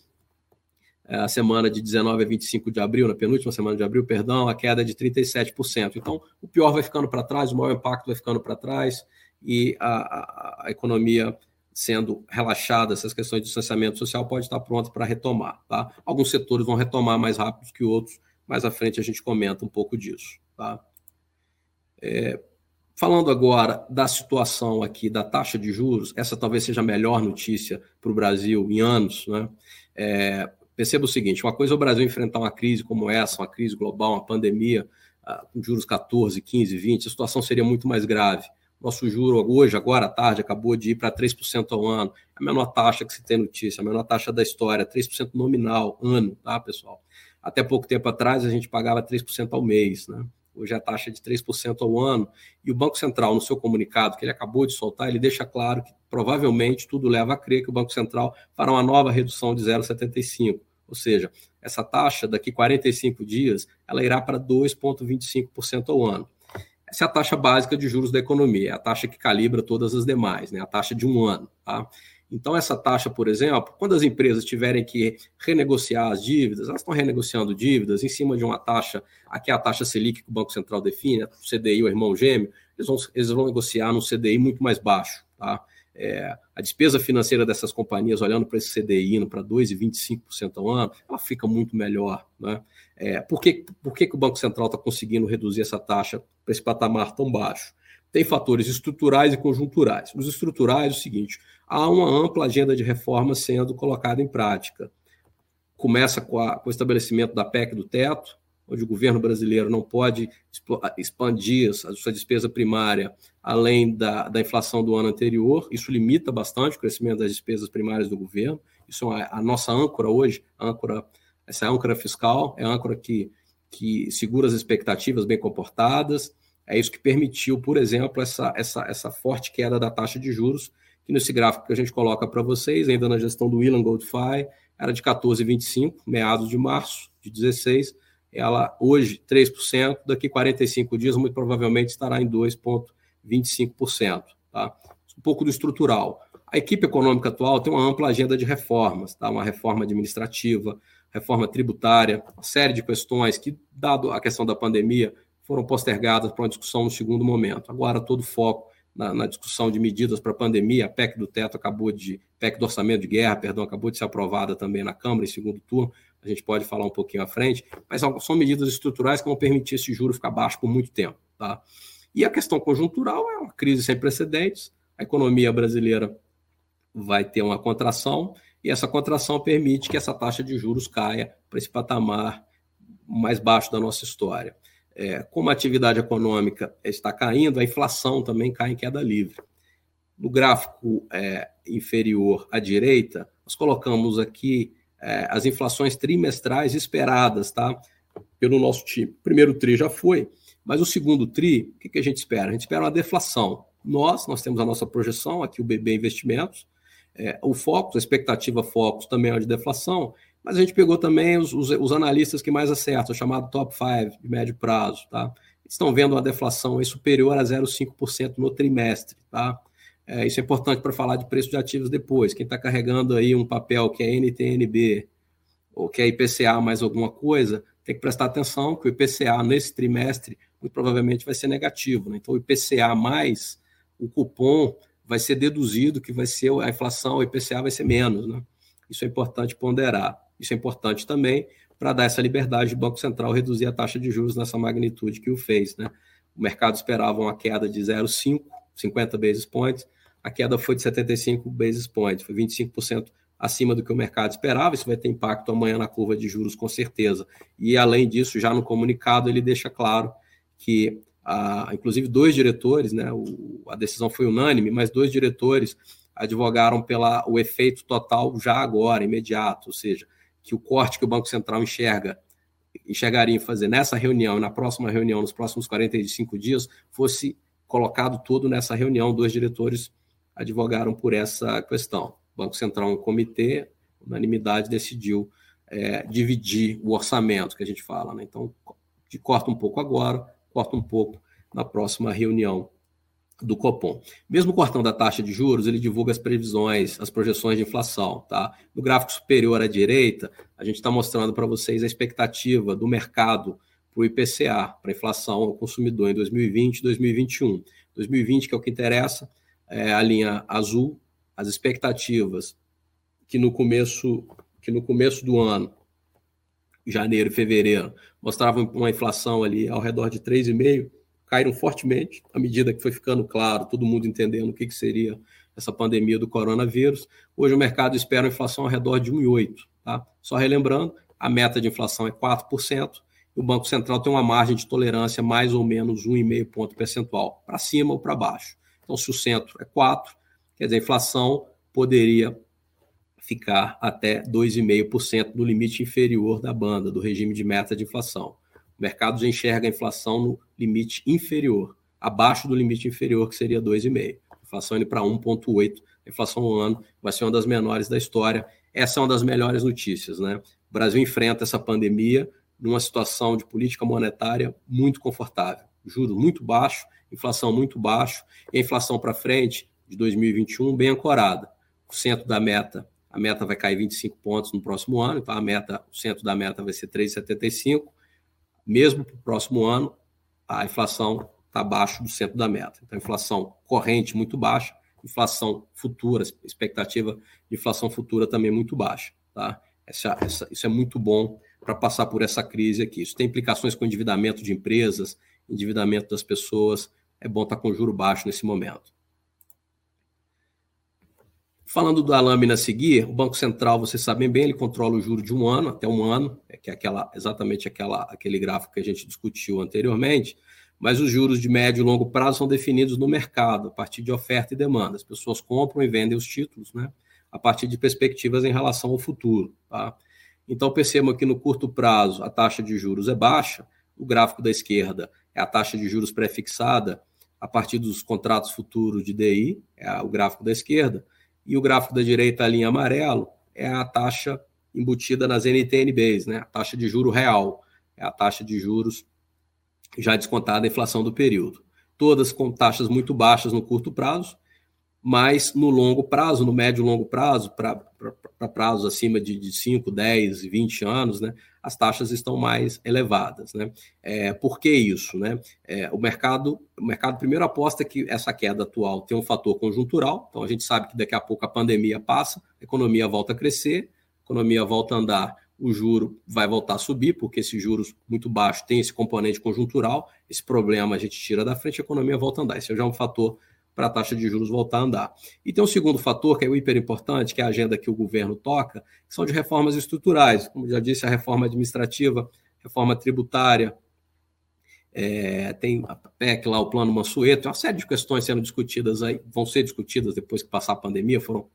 é, a semana de 19 a 25 de abril, na penúltima semana de abril, perdão, a queda é de 37%. Então, o pior vai ficando para trás, o maior impacto vai ficando para trás e a, a, a, economia sendo relaxada, essas questões de distanciamento social pode estar pronta para retomar. Tá? Alguns setores vão retomar mais rápido que outros, mais à frente a gente comenta um pouco disso. Tá? É, falando agora da situação aqui da taxa de juros, essa talvez seja a melhor notícia para o Brasil em anos. Né? É, Perceba o seguinte: uma coisa é o Brasil enfrentar uma crise como essa, uma crise global, uma pandemia, ah, juros 14, 15, 20, a situação seria muito mais grave. Nosso juro hoje, agora à tarde, acabou de ir para 3% ao ano. É a menor taxa que se tem notícia, a menor taxa da história, 3% nominal, ano, tá, pessoal? Até pouco tempo atrás, a gente pagava 3% ao mês, né? Hoje é a taxa de 3% ao ano. E o Banco Central, no seu comunicado, que ele acabou de soltar, ele deixa claro que provavelmente tudo leva a crer que o Banco Central fará uma nova redução de 0,75. Ou seja, essa taxa daqui 45 dias, ela irá para 2,25% ao ano. Essa é a taxa básica de juros da economia, é a taxa que calibra todas as demais, né? a taxa de um ano. Tá? Então, essa taxa, por exemplo, quando as empresas tiverem que renegociar as dívidas, elas estão renegociando dívidas em cima de uma taxa, aqui é a taxa Selic que o Banco Central define, o CDI, o irmão gêmeo, eles vão, eles vão negociar num CDI muito mais baixo. Tá? É, a despesa financeira dessas companhias, olhando para esse CDI indo para 2,25% ao ano, ela fica muito melhor. Né? É, por que, por que, que o Banco Central está conseguindo reduzir essa taxa para esse patamar tão baixo? Tem fatores estruturais e conjunturais. Os estruturais, é o seguinte: há uma ampla agenda de reformas sendo colocada em prática. Começa com, a, com o estabelecimento da PEC do teto, onde o governo brasileiro não pode expandir a sua despesa primária além da, da inflação do ano anterior. Isso limita bastante o crescimento das despesas primárias do governo. Isso é a nossa âncora hoje, âncora, essa âncora fiscal, é a âncora que, que segura as expectativas bem comportadas. É isso que permitiu, por exemplo, essa, essa, essa forte queda da taxa de juros, que nesse gráfico que a gente coloca para vocês, ainda na gestão do Willan Goldfy, era de 14,25, meados de março de 16, ela hoje 3%, daqui 45 dias muito provavelmente estará em 2,25%. Tá? Um pouco do estrutural. A equipe econômica atual tem uma ampla agenda de reformas, tá? uma reforma administrativa, reforma tributária, uma série de questões que, dado a questão da pandemia, foram postergadas para uma discussão no segundo momento. Agora, todo o foco na, na discussão de medidas para a pandemia, a PEC do teto acabou de, PEC do orçamento de guerra, perdão, acabou de ser aprovada também na Câmara em segundo turno, a gente pode falar um pouquinho à frente, mas são medidas estruturais que vão permitir esse juro ficar baixo por muito tempo. Tá? E a questão conjuntural é uma crise sem precedentes, a economia brasileira vai ter uma contração, e essa contração permite que essa taxa de juros caia para esse patamar mais baixo da nossa história. É, como a atividade econômica está caindo, a inflação também cai em queda livre. No gráfico é, inferior à direita, nós colocamos aqui é, as inflações trimestrais esperadas, tá? Pelo nosso time. O primeiro TRI já foi, mas o segundo TRI, o que, que a gente espera? A gente espera uma deflação. Nós, nós temos a nossa projeção, aqui o BB Investimentos, é, o Focus, a expectativa Focus também é de deflação, mas a gente pegou também os, os, os analistas que mais acertam, o chamado top 5 de médio prazo, tá? Estão vendo uma deflação superior a 0,5% no trimestre, tá? É, isso é importante para falar de preço de ativos depois. Quem está carregando aí um papel que é NTNB ou que é IPCA mais alguma coisa, tem que prestar atenção que o IPCA nesse trimestre muito provavelmente vai ser negativo. Né? Então, o IPCA mais o cupom vai ser deduzido que vai ser a inflação, o IPCA vai ser menos. Né? Isso é importante ponderar. Isso é importante também para dar essa liberdade do Banco Central reduzir a taxa de juros nessa magnitude que o fez. Né? O mercado esperava uma queda de 0,5, 50 basis points, a queda foi de 75 basis points, foi 25% acima do que o mercado esperava. Isso vai ter impacto amanhã na curva de juros, com certeza. E, além disso, já no comunicado, ele deixa claro que, inclusive, dois diretores, né, o, a decisão foi unânime, mas dois diretores advogaram pela o efeito total já agora, imediato, ou seja, que o corte que o Banco Central enxerga enxergaria em fazer nessa reunião, na próxima reunião, nos próximos 45 dias, fosse colocado todo nessa reunião, dois diretores advogaram por essa questão. O Banco Central, um comitê, unanimidade, decidiu é, dividir o orçamento que a gente fala. Né? Então, corta um pouco agora, corta um pouco na próxima reunião do Copom. Mesmo cortando a taxa de juros, ele divulga as previsões, as projeções de inflação. Tá? No gráfico superior à direita, a gente está mostrando para vocês a expectativa do mercado para o IPCA, para a inflação ao consumidor em 2020 e 2021. 2020, que é o que interessa, é a linha azul, as expectativas que no começo, que no começo do ano, janeiro e fevereiro, mostravam uma inflação ali ao redor de 3,5%, caíram fortemente à medida que foi ficando claro, todo mundo entendendo o que, que seria essa pandemia do coronavírus. Hoje o mercado espera uma inflação ao redor de 1,8%. Tá? Só relembrando, a meta de inflação é 4%, e o Banco Central tem uma margem de tolerância mais ou menos 1,5 ponto percentual, para cima ou para baixo. Então, se o centro é 4, quer dizer, a inflação poderia ficar até 2,5% no limite inferior da banda, do regime de meta de inflação. O mercado já enxerga a inflação no limite inferior, abaixo do limite inferior, que seria 2,5%. A inflação indo para 1,8%. A inflação no ano vai ser uma das menores da história. Essa é uma das melhores notícias. Né? O Brasil enfrenta essa pandemia numa situação de política monetária muito confortável. Juros muito baixo, inflação muito baixo, e a inflação para frente de 2021 bem ancorada. O centro da meta, a meta vai cair 25 pontos no próximo ano, então a meta, o centro da meta vai ser 3,75 mesmo para o próximo ano, a inflação está abaixo do centro da meta. Então, inflação corrente muito baixa, inflação futura, expectativa de inflação futura também muito baixa. Tá? Essa, essa, isso é muito bom para passar por essa crise aqui. Isso tem implicações com endividamento de empresas, endividamento das pessoas. É bom estar tá com juro baixo nesse momento. Falando da lâmina a seguir, o Banco Central, vocês sabem bem, ele controla o juro de um ano até um ano, é que é aquela, exatamente aquela, aquele gráfico que a gente discutiu anteriormente, mas os juros de médio e longo prazo são definidos no mercado, a partir de oferta e demanda. As pessoas compram e vendem os títulos, né? A partir de perspectivas em relação ao futuro. Tá? Então, percebam que no curto prazo a taxa de juros é baixa, o gráfico da esquerda é a taxa de juros pré-fixada a partir dos contratos futuros de DI, é o gráfico da esquerda, e o gráfico da direita, a linha amarelo, é a taxa embutida nas NTNBs, né? a taxa de juro real, é a taxa de juros já descontada a inflação do período. Todas com taxas muito baixas no curto prazo mas no longo prazo, no médio e longo prazo, para prazos acima de, de 5, 10, 20 anos, né, as taxas estão mais elevadas. Né? É, por que isso? Né? É, o, mercado, o mercado primeiro aposta que essa queda atual tem um fator conjuntural, então a gente sabe que daqui a pouco a pandemia passa, a economia volta a crescer, a economia volta a andar, o juro vai voltar a subir, porque esses juros muito baixos tem esse componente conjuntural, esse problema a gente tira da frente, a economia volta a andar. Esse já é um fator para a taxa de juros voltar a andar. E tem um segundo fator, que é o hiper importante, que é a agenda que o governo toca, que são de reformas estruturais. Como já disse, a reforma administrativa, reforma tributária, é, tem a PEC lá, o plano Mansueto, uma série de questões sendo discutidas aí, vão ser discutidas depois que passar a pandemia, foram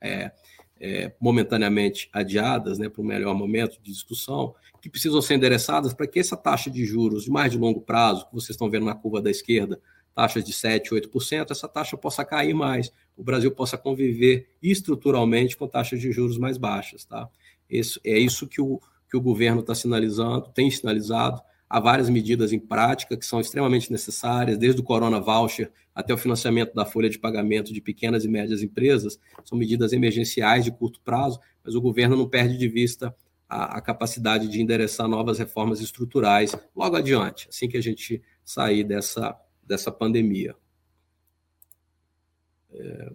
é, é, momentaneamente adiadas né, para um melhor momento de discussão, que precisam ser endereçadas para que essa taxa de juros de mais de longo prazo, que vocês estão vendo na curva da esquerda, taxas de 7%, 8%, essa taxa possa cair mais, o Brasil possa conviver estruturalmente com taxas de juros mais baixas. Tá? Isso, é isso que o, que o governo está sinalizando, tem sinalizado. Há várias medidas em prática que são extremamente necessárias, desde o Corona Voucher até o financiamento da folha de pagamento de pequenas e médias empresas, são medidas emergenciais de curto prazo, mas o governo não perde de vista a, a capacidade de endereçar novas reformas estruturais logo adiante, assim que a gente sair dessa, dessa pandemia. É,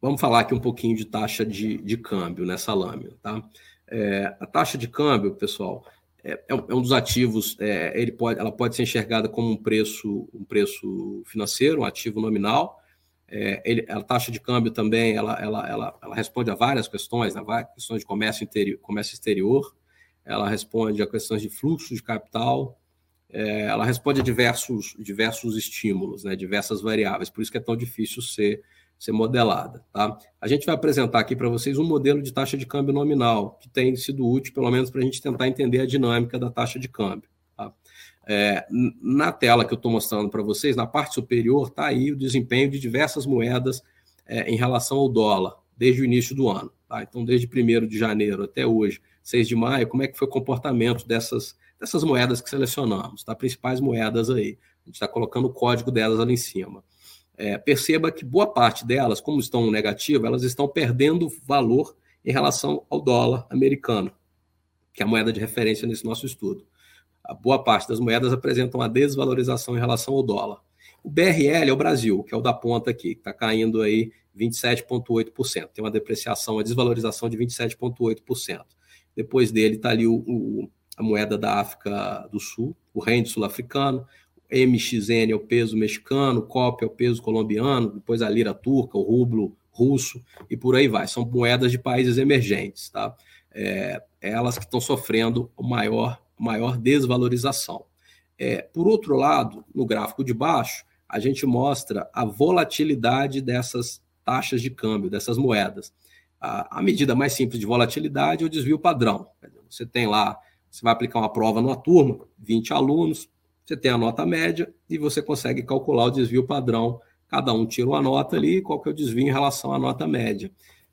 vamos falar aqui um pouquinho de taxa de, de câmbio nessa lâmina. Tá? É, a taxa de câmbio, pessoal, é, é, é um dos ativos, é, ele pode, ela pode ser enxergada como um preço, um preço financeiro, um ativo nominal. É, ele, a taxa de câmbio também ela, ela, ela, ela responde a várias questões, né? várias questões de comércio, interior, comércio exterior, ela responde a questões de fluxo de capital, é, ela responde a diversos, diversos estímulos, né, diversas variáveis, por isso que é tão difícil ser, ser modelada. Tá? A gente vai apresentar aqui para vocês um modelo de taxa de câmbio nominal, que tem sido útil, pelo menos, para a gente tentar entender a dinâmica da taxa de câmbio. Tá? É, na tela que eu estou mostrando para vocês, na parte superior, está aí o desempenho de diversas moedas é, em relação ao dólar, desde o início do ano. Tá? Então, desde 1 de janeiro até hoje, 6 de maio, como é que foi o comportamento dessas, dessas moedas que selecionamos, tá? Principais moedas aí. A gente está colocando o código delas ali em cima. É, perceba que boa parte delas, como estão negativas, elas estão perdendo valor em relação ao dólar americano, que é a moeda de referência nesse nosso estudo. A boa parte das moedas apresentam uma desvalorização em relação ao dólar. O BRL é o Brasil, que é o da ponta aqui, que está caindo aí 27,8%. Tem uma depreciação, uma desvalorização de 27,8%. Depois dele está ali o, o, a moeda da África do Sul, o rende sul-africano, MXN é o peso mexicano, o COP é o peso colombiano, depois a lira turca, o rublo russo e por aí vai. São moedas de países emergentes, tá? É, elas que estão sofrendo maior, maior desvalorização. É, por outro lado, no gráfico de baixo, a gente mostra a volatilidade dessas taxas de câmbio, dessas moedas. A, a medida mais simples de volatilidade é o desvio padrão. Você tem lá, você vai aplicar uma prova numa turma, 20 alunos, você tem a nota média e você consegue calcular o desvio padrão. Cada um tira uma nota ali, qual que é o desvio em relação à nota média.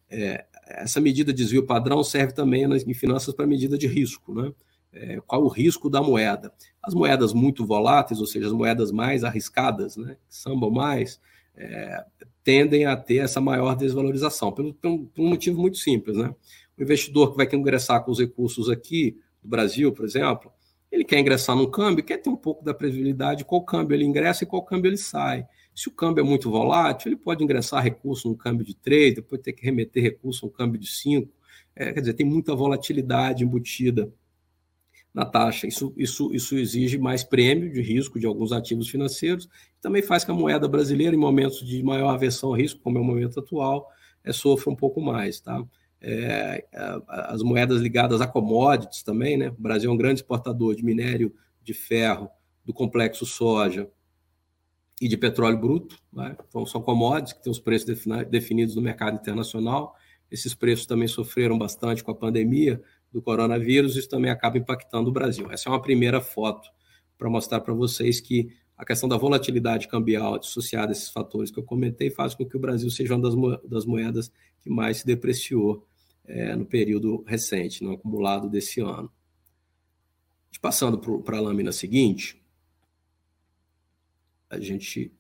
É, essa medida de desvio padrão serve também em finanças para medida de risco, né? É, qual o risco da moeda? As moedas muito voláteis, ou seja, as moedas mais arriscadas, né, que sambam mais, é, tendem a ter essa maior desvalorização, pelo, por um motivo muito simples. Né? O investidor que vai ingressar com os recursos aqui, do Brasil, por exemplo, ele quer ingressar num câmbio, quer ter um pouco da previsibilidade, qual câmbio ele ingressa e qual câmbio ele sai. Se o câmbio é muito volátil, ele pode ingressar recurso num câmbio de 3, depois ter que remeter recurso num câmbio de 5. É, quer dizer, tem muita volatilidade embutida na taxa. Isso, isso, isso exige mais prêmio de risco de alguns ativos financeiros. Também faz que a moeda brasileira, em momentos de maior aversão ao risco, como é o momento atual, é, sofra um pouco mais. Tá? É, as moedas ligadas a commodities também, né? O Brasil é um grande exportador de minério de ferro, do complexo soja e de petróleo bruto. Né? Então, são commodities que têm os preços definidos no mercado internacional. Esses preços também sofreram bastante com a pandemia, do coronavírus, isso também acaba impactando o Brasil. Essa é uma primeira foto para mostrar para vocês que a questão da volatilidade cambial associada a esses fatores que eu comentei faz com que o Brasil seja uma das, mo das moedas que mais se depreciou é, no período recente, no acumulado desse ano. Passando para a lâmina seguinte, a gente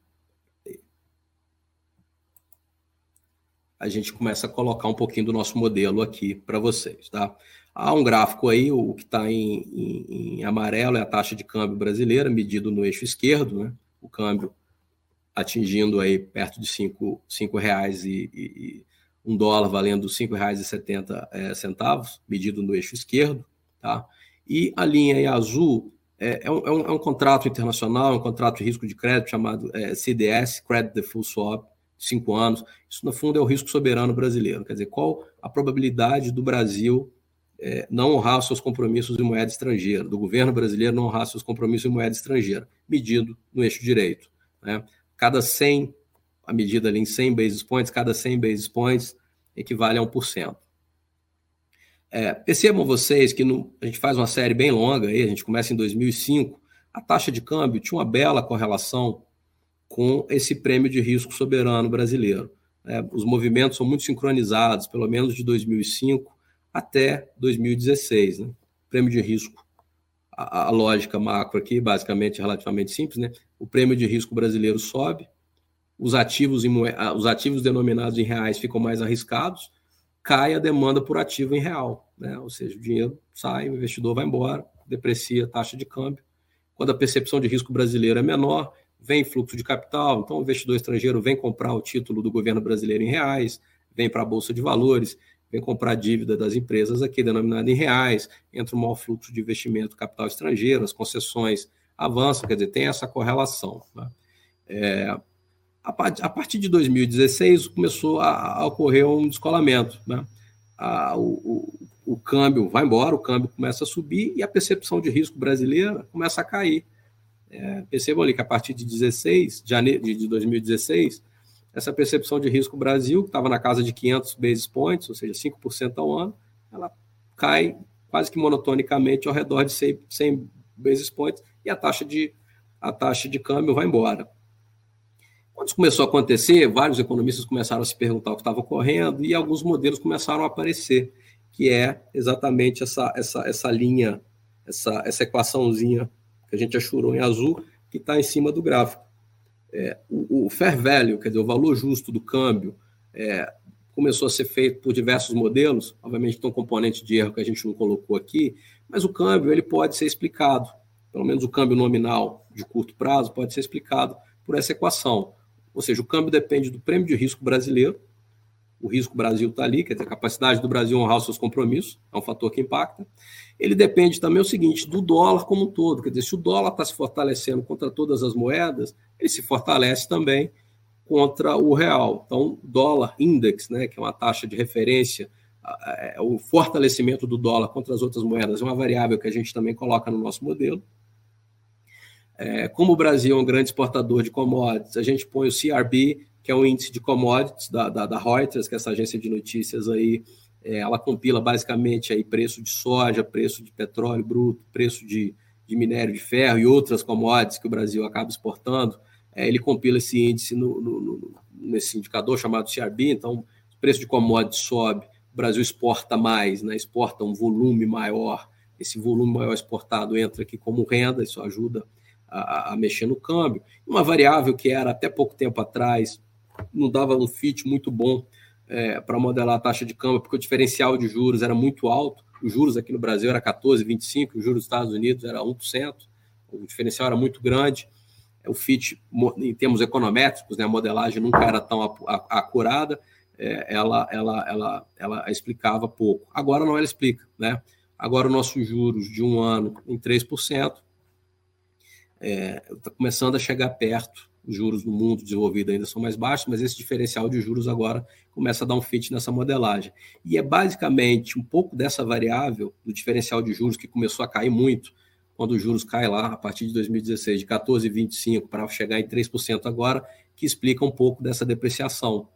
a gente começa a colocar um pouquinho do nosso modelo aqui para vocês, tá? Há um gráfico aí, o que está em, em, em, amarelo é a taxa de câmbio brasileira, medido no eixo esquerdo, né? O câmbio atingindo aí perto de cinco, cinco reais e, e um dólar valendo cinco reais e setenta é, centavos, medido no eixo esquerdo, tá? E a linha azul é, é, um, é, um, é um, contrato internacional, um contrato de risco de crédito chamado é, CDS, Credit Default Swap, cinco anos. Isso, no fundo, é o risco soberano brasileiro. Quer dizer, qual a probabilidade do Brasil é, não honrar seus compromissos em moeda estrangeira, do governo brasileiro não honrar seus compromissos em moeda estrangeira, medido no eixo direito. Né? Cada 100, a medida ali em 100 basis points, cada 100 basis points equivale a 1%. É, percebam vocês que no, a gente faz uma série bem longa, aí, a gente começa em 2005, a taxa de câmbio tinha uma bela correlação com esse prêmio de risco soberano brasileiro. É, os movimentos são muito sincronizados, pelo menos de 2005 até 2016. Né? Prêmio de risco. A, a, lógica macro aqui, basicamente, relativamente simples. Né? O prêmio de risco brasileiro sobe, os ativos, em, os ativos denominados em reais ficam mais arriscados, cai a demanda por ativo em real. Né? Ou seja, o dinheiro sai, o investidor vai embora, deprecia a taxa de câmbio. Quando a percepção de risco brasileiro é menor, vem fluxo de capital, então o investidor estrangeiro vem comprar o título do governo brasileiro em reais, vem para a Bolsa de Valores, vem comprar dívida das empresas aqui denominada em reais, entra um maior fluxo de investimento capital estrangeiro, as concessões avançam, quer dizer, tem essa correlação. Né? É, a, partir de 2016 começou a, a ocorrer um descolamento. Né? A, o, o, o, câmbio vai embora, o câmbio começa a subir e a percepção de risco brasileira começa a cair. É, percebam ali que a partir de 16, de, janeiro, de 2016, essa percepção de risco Brasil, que estava na casa de 500 basis points, ou seja, 5% ao ano, ela cai quase que monotonicamente ao redor de 100, 100 basis points e a taxa de, a taxa de câmbio vai embora. Quando isso começou a acontecer, vários economistas começaram a se perguntar o que estava ocorrendo e alguns modelos começaram a aparecer que é exatamente essa, essa, essa linha, essa, essa equaçãozinha que a gente achurou em azul, que está em cima do gráfico. É, o, o, fair value, quer dizer, o valor justo do câmbio, é, começou a ser feito por diversos modelos, obviamente tem um componente de erro que a gente não colocou aqui, mas o câmbio ele pode ser explicado, pelo menos o câmbio nominal de curto prazo pode ser explicado por essa equação. Ou seja, o câmbio depende do prêmio de risco brasileiro, o risco Brasil está ali, quer dizer, a capacidade do Brasil honrar os seus compromissos, é um fator que impacta. Ele depende também, é o seguinte, do dólar como um todo, quer dizer, se o dólar está se fortalecendo contra todas as moedas, ele se fortalece também contra o real. Então, dólar index, né, que é uma taxa de referência, é, o fortalecimento do dólar contra as outras moedas é uma variável que a gente também coloca no nosso modelo. É, como o Brasil é um grande exportador de commodities, a gente põe o CRB, que é o índice de commodities da, da, da Reuters, que é essa agência de notícias aí, é, ela compila basicamente aí preço de soja, preço de petróleo bruto, preço de, de minério de ferro e outras commodities que o Brasil acaba exportando é, ele compila esse índice no, no, no, nesse indicador chamado CRB, então o preço de commodity sobe, o Brasil exporta mais, né, exporta um volume maior, esse volume maior exportado entra aqui como renda, isso ajuda a, a mexer no câmbio. Uma variável que era até pouco tempo atrás, não dava um fit muito bom é, para modelar a taxa de câmbio, porque o diferencial de juros era muito alto, os juros aqui no Brasil era 14,25%, os juros dos Estados Unidos era 1%, o diferencial era muito grande, o FIT, em termos econométricos, né, a modelagem nunca era tão acurada, é, ela, ela, ela, ela explicava pouco. Agora não ela explica. Né? Agora, nossos juros de um ano em 3%, está é, tá começando a chegar perto. Os juros no mundo desenvolvido ainda são mais baixos, mas esse diferencial de juros agora começa a dar um fit nessa modelagem. E é basicamente um pouco dessa variável do diferencial de juros que começou a cair muito quando os juros caem lá a partir de 2016 de 14,25 para chegar em 3% agora, que explica um pouco dessa depreciação.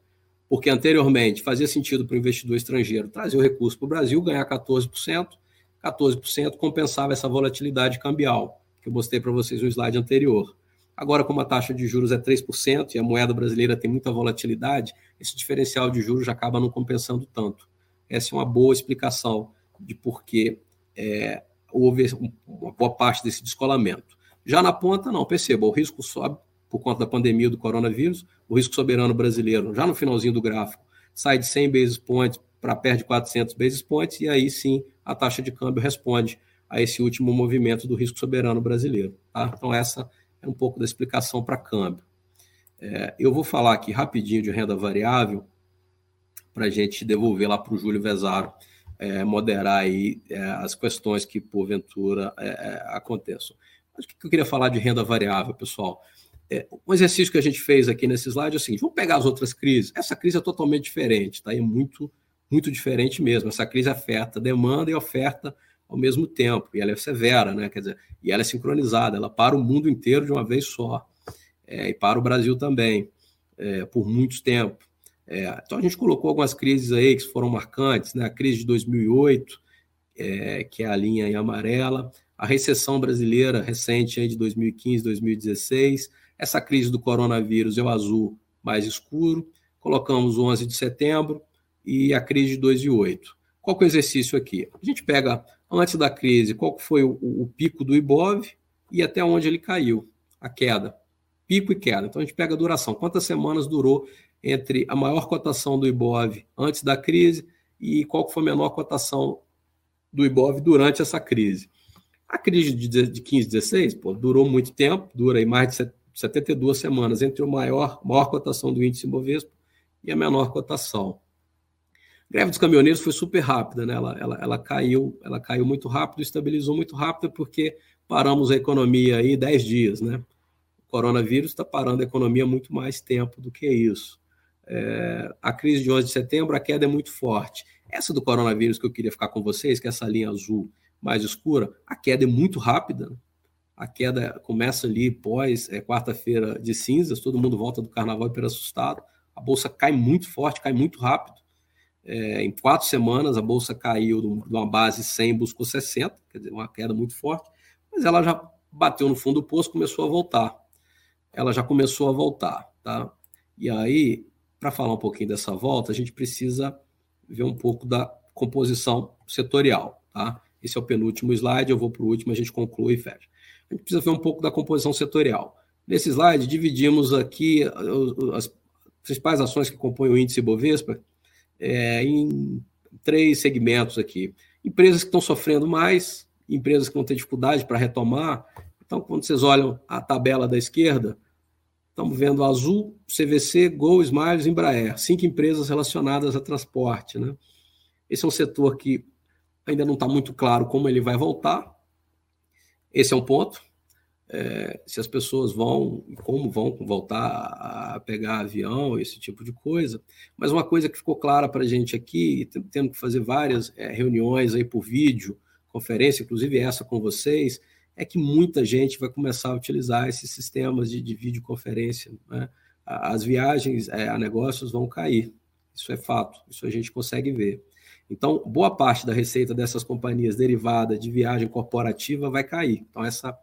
Porque anteriormente fazia sentido para o investidor estrangeiro trazer o recurso para o Brasil, ganhar 14%, 14% compensava essa volatilidade cambial, que eu mostrei para vocês no slide anterior. Agora, como a taxa de juros é 3% e a moeda brasileira tem muita volatilidade, esse diferencial de juros já acaba não compensando tanto. Essa é uma boa explicação de por que é, houve uma boa parte desse descolamento. Já na ponta, não, perceba, o risco sobe por conta da pandemia do coronavírus, o risco soberano brasileiro, já no finalzinho do gráfico, sai de 100 basis points para perto de 400 basis points, e aí sim a taxa de câmbio responde a esse último movimento do risco soberano brasileiro. Tá? Então, essa é um pouco da explicação para câmbio. É, eu vou falar aqui rapidinho de renda variável, para a gente devolver lá para o Júlio Vezaro é, moderar aí é, as questões que porventura é, é aconteçam. Mas o que eu queria falar de renda variável, pessoal? É, um exercício que a gente fez aqui nesse slide é o seguinte: vamos pegar as outras crises. Essa crise é totalmente diferente, tá? É muito, muito diferente mesmo. Essa crise afeta demanda e oferta ao mesmo tempo, e ela é severa, né? Quer dizer, e ela é sincronizada, ela para o mundo inteiro de uma vez só, é, e para o Brasil também, é, por muito tempo. É, então a gente colocou algumas crises aí que foram marcantes, né? A crise de 2008, é, que é a linha em amarela, a recessão brasileira recente aí de 2015, 2016, essa crise do coronavírus é o azul mais escuro, colocamos o 11 de setembro e a crise de 2008. Qual que é o exercício aqui? A gente pega, antes da crise, qual foi o, o pico do IBOV e até onde ele caiu, a queda. Pico e queda. Então a gente pega a duração. Quantas semanas durou entre a maior cotação do IBOV antes da crise e qual foi a menor cotação do IBOV durante essa crise. A crise de 15, 16, pô, durou muito tempo, dura aí mais de 72 semanas entre a maior, maior cotação do índice Ibovespa e a menor cotação. Greve dos caminhoneiros foi super rápida, né? Ela, ela, ela caiu, ela caiu muito rápido, estabilizou muito rápido porque paramos a economia aí 10 dias, né? O coronavírus está parando a economia muito mais tempo do que isso. É, a crise de 11 de setembro, a queda é muito forte. Essa do coronavírus que eu queria ficar com vocês, que é essa linha azul mais escura, a queda é muito rápida. A queda começa ali pós é, quarta-feira de cinzas, todo mundo volta do carnaval hiper assustado. A bolsa cai muito forte, cai muito rápido. É, em quatro semanas, a bolsa caiu de uma base 100, buscou 60, quer dizer, uma queda muito forte, mas ela já bateu no fundo do poço, começou a voltar. Ela já começou a voltar, tá? E aí, para falar um pouquinho dessa volta, a gente precisa ver um pouco da composição setorial. Tá? Esse é o penúltimo slide, eu vou para o último, a gente conclui e fecha. A gente precisa ver um pouco da composição setorial. Nesse slide, dividimos aqui as principais ações que compõem o índice Bovespa é, em três segmentos aqui. Empresas que estão sofrendo mais, empresas que vão ter dificuldade para retomar. Então, quando vocês olham a tabela da esquerda, estamos vendo Azul, CVC, Gol, Smiles, Embraer, cinco empresas relacionadas a transporte. Né? Esse é um setor que ainda não está muito claro como ele vai voltar. Esse é um ponto. É, se as pessoas vão como vão voltar a pegar avião, esse tipo de coisa. Mas uma coisa que ficou clara para a gente aqui, tendo que fazer várias é, reuniões aí por vídeo, conferência, inclusive essa com vocês, é que muita gente vai começar a utilizar esses sistemas de, de videoconferência. Né? As viagens é, a negócios vão cair, isso é fato, isso a gente consegue ver. Então, boa parte da receita dessas companhias derivada de viagem corporativa vai cair. Então, essa,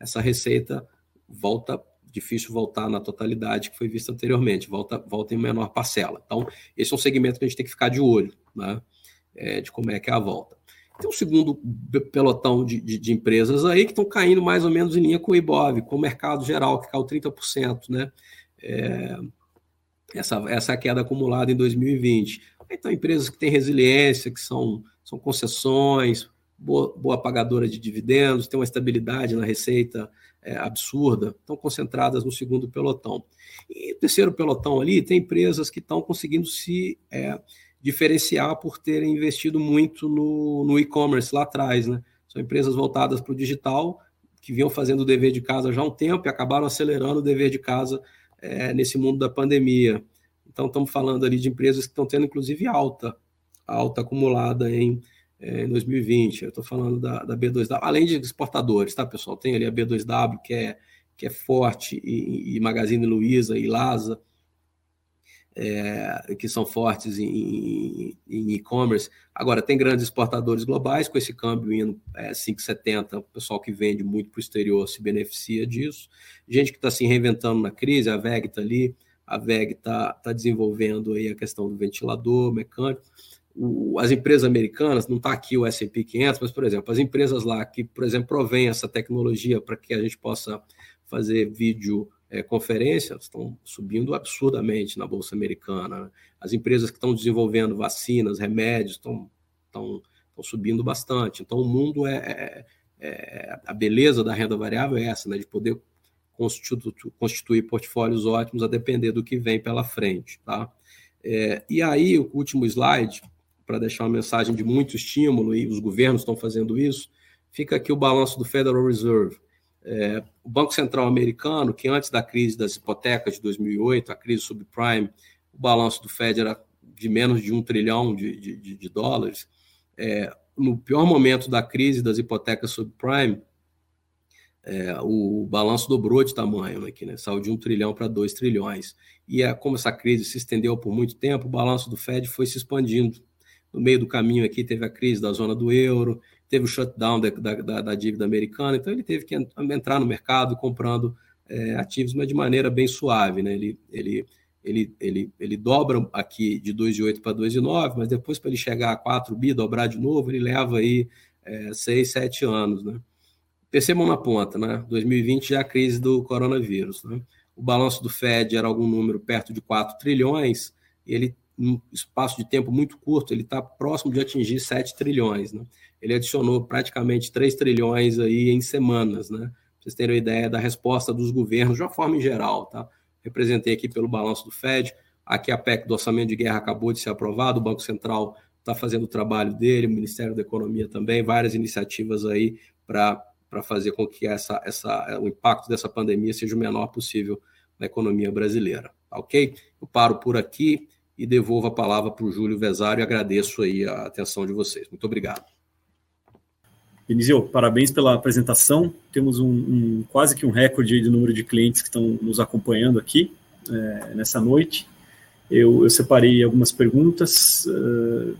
essa receita volta, difícil voltar na totalidade que foi vista anteriormente, volta, volta em menor parcela. Então, esse é um segmento que a gente tem que ficar de olho, né? É, de como é que é a volta. Tem um segundo pelotão de, de, de empresas aí que estão caindo mais ou menos em linha com o Ibov, com o mercado geral, que caiu 30%, né? É, essa, essa queda acumulada em 2020. Então, empresas que têm resiliência, que são, são concessões, boa, boa pagadora de dividendos, tem uma estabilidade na receita é, absurda, estão concentradas no segundo pelotão. E o terceiro pelotão ali tem empresas que estão conseguindo se é, diferenciar por terem investido muito no, no e-commerce lá atrás. Né? São empresas voltadas para o digital, que vinham fazendo o dever de casa já há um tempo e acabaram acelerando o dever de casa é, nesse mundo da pandemia. Então, estamos falando ali de empresas que estão tendo, inclusive, alta, alta acumulada em, é, 2020. Eu estou falando da, da, B2W, além de exportadores, tá, pessoal? Tem ali a B2W, que é, que é forte, e, e Magazine Luiza e Lasa, é, que são fortes em e-commerce. Agora, tem grandes exportadores globais, com esse câmbio indo é, 5,70, o pessoal que vende muito para o exterior se beneficia disso. Gente que está se reinventando na crise, a VEG está ali, a VEG está tá desenvolvendo aí a questão do ventilador mecânico. O, as empresas americanas, não está aqui o S&P 500, mas, por exemplo, as empresas lá que, por exemplo, provém essa tecnologia para que a gente possa fazer vídeo é, conferências estão subindo absurdamente na Bolsa Americana. Né? As empresas que estão desenvolvendo vacinas, remédios, estão, estão, subindo bastante. Então, o mundo é, é, é, A beleza da renda variável é essa, né? de poder constituir, constituir portfólios ótimos a depender do que vem pela frente. Tá? É, e aí, o último slide, para deixar uma mensagem de muito estímulo, e os governos estão fazendo isso, fica aqui o balanço do Federal Reserve. É, o Banco Central americano, que antes da crise das hipotecas de 2008, a crise subprime, o balanço do Fed era de menos de um trilhão de, de, de dólares, é, no pior momento da crise das hipotecas subprime, é, o balanço dobrou de tamanho aqui, né? Saiu de um trilhão para dois trilhões. E é, como essa crise se estendeu por muito tempo, o balanço do Fed foi se expandindo. No meio do caminho aqui teve a crise da zona do euro, teve o shutdown da, da, da dívida americana, então ele teve que entrar no mercado comprando é, ativos, mas de maneira bem suave, né? Ele, ele, ele, ele, ele dobra aqui de 2,8 para 2,9, mas depois para ele chegar a 4 bi, dobrar de novo, ele leva aí é, 6, 7 anos, né? Percebam na ponta, né? 2020 já é a crise do coronavírus, né? O balanço do Fed era algum número perto de 4 trilhões, ele, num espaço de tempo muito curto, ele está próximo de atingir 7 trilhões, né? Ele adicionou praticamente 3 trilhões aí em semanas, né? Vocês terem uma ideia da resposta dos governos de uma forma em geral, tá? Representei aqui pelo balanço do Fed, aqui a PEC do orçamento de guerra acabou de ser aprovado, o Banco Central está fazendo o trabalho dele, o Ministério da Economia também, várias iniciativas aí para fazer com que essa, essa, o impacto dessa pandemia seja o menor possível na economia brasileira. Tá ok? Eu paro por aqui e devolvo a palavra para o Júlio Vesário e agradeço aí a atenção de vocês. Muito obrigado. Denizio, parabéns pela apresentação. Temos um, um, quase que um recorde de número de clientes que estão nos acompanhando aqui é, nessa noite. Eu, eu, separei algumas perguntas. Uh,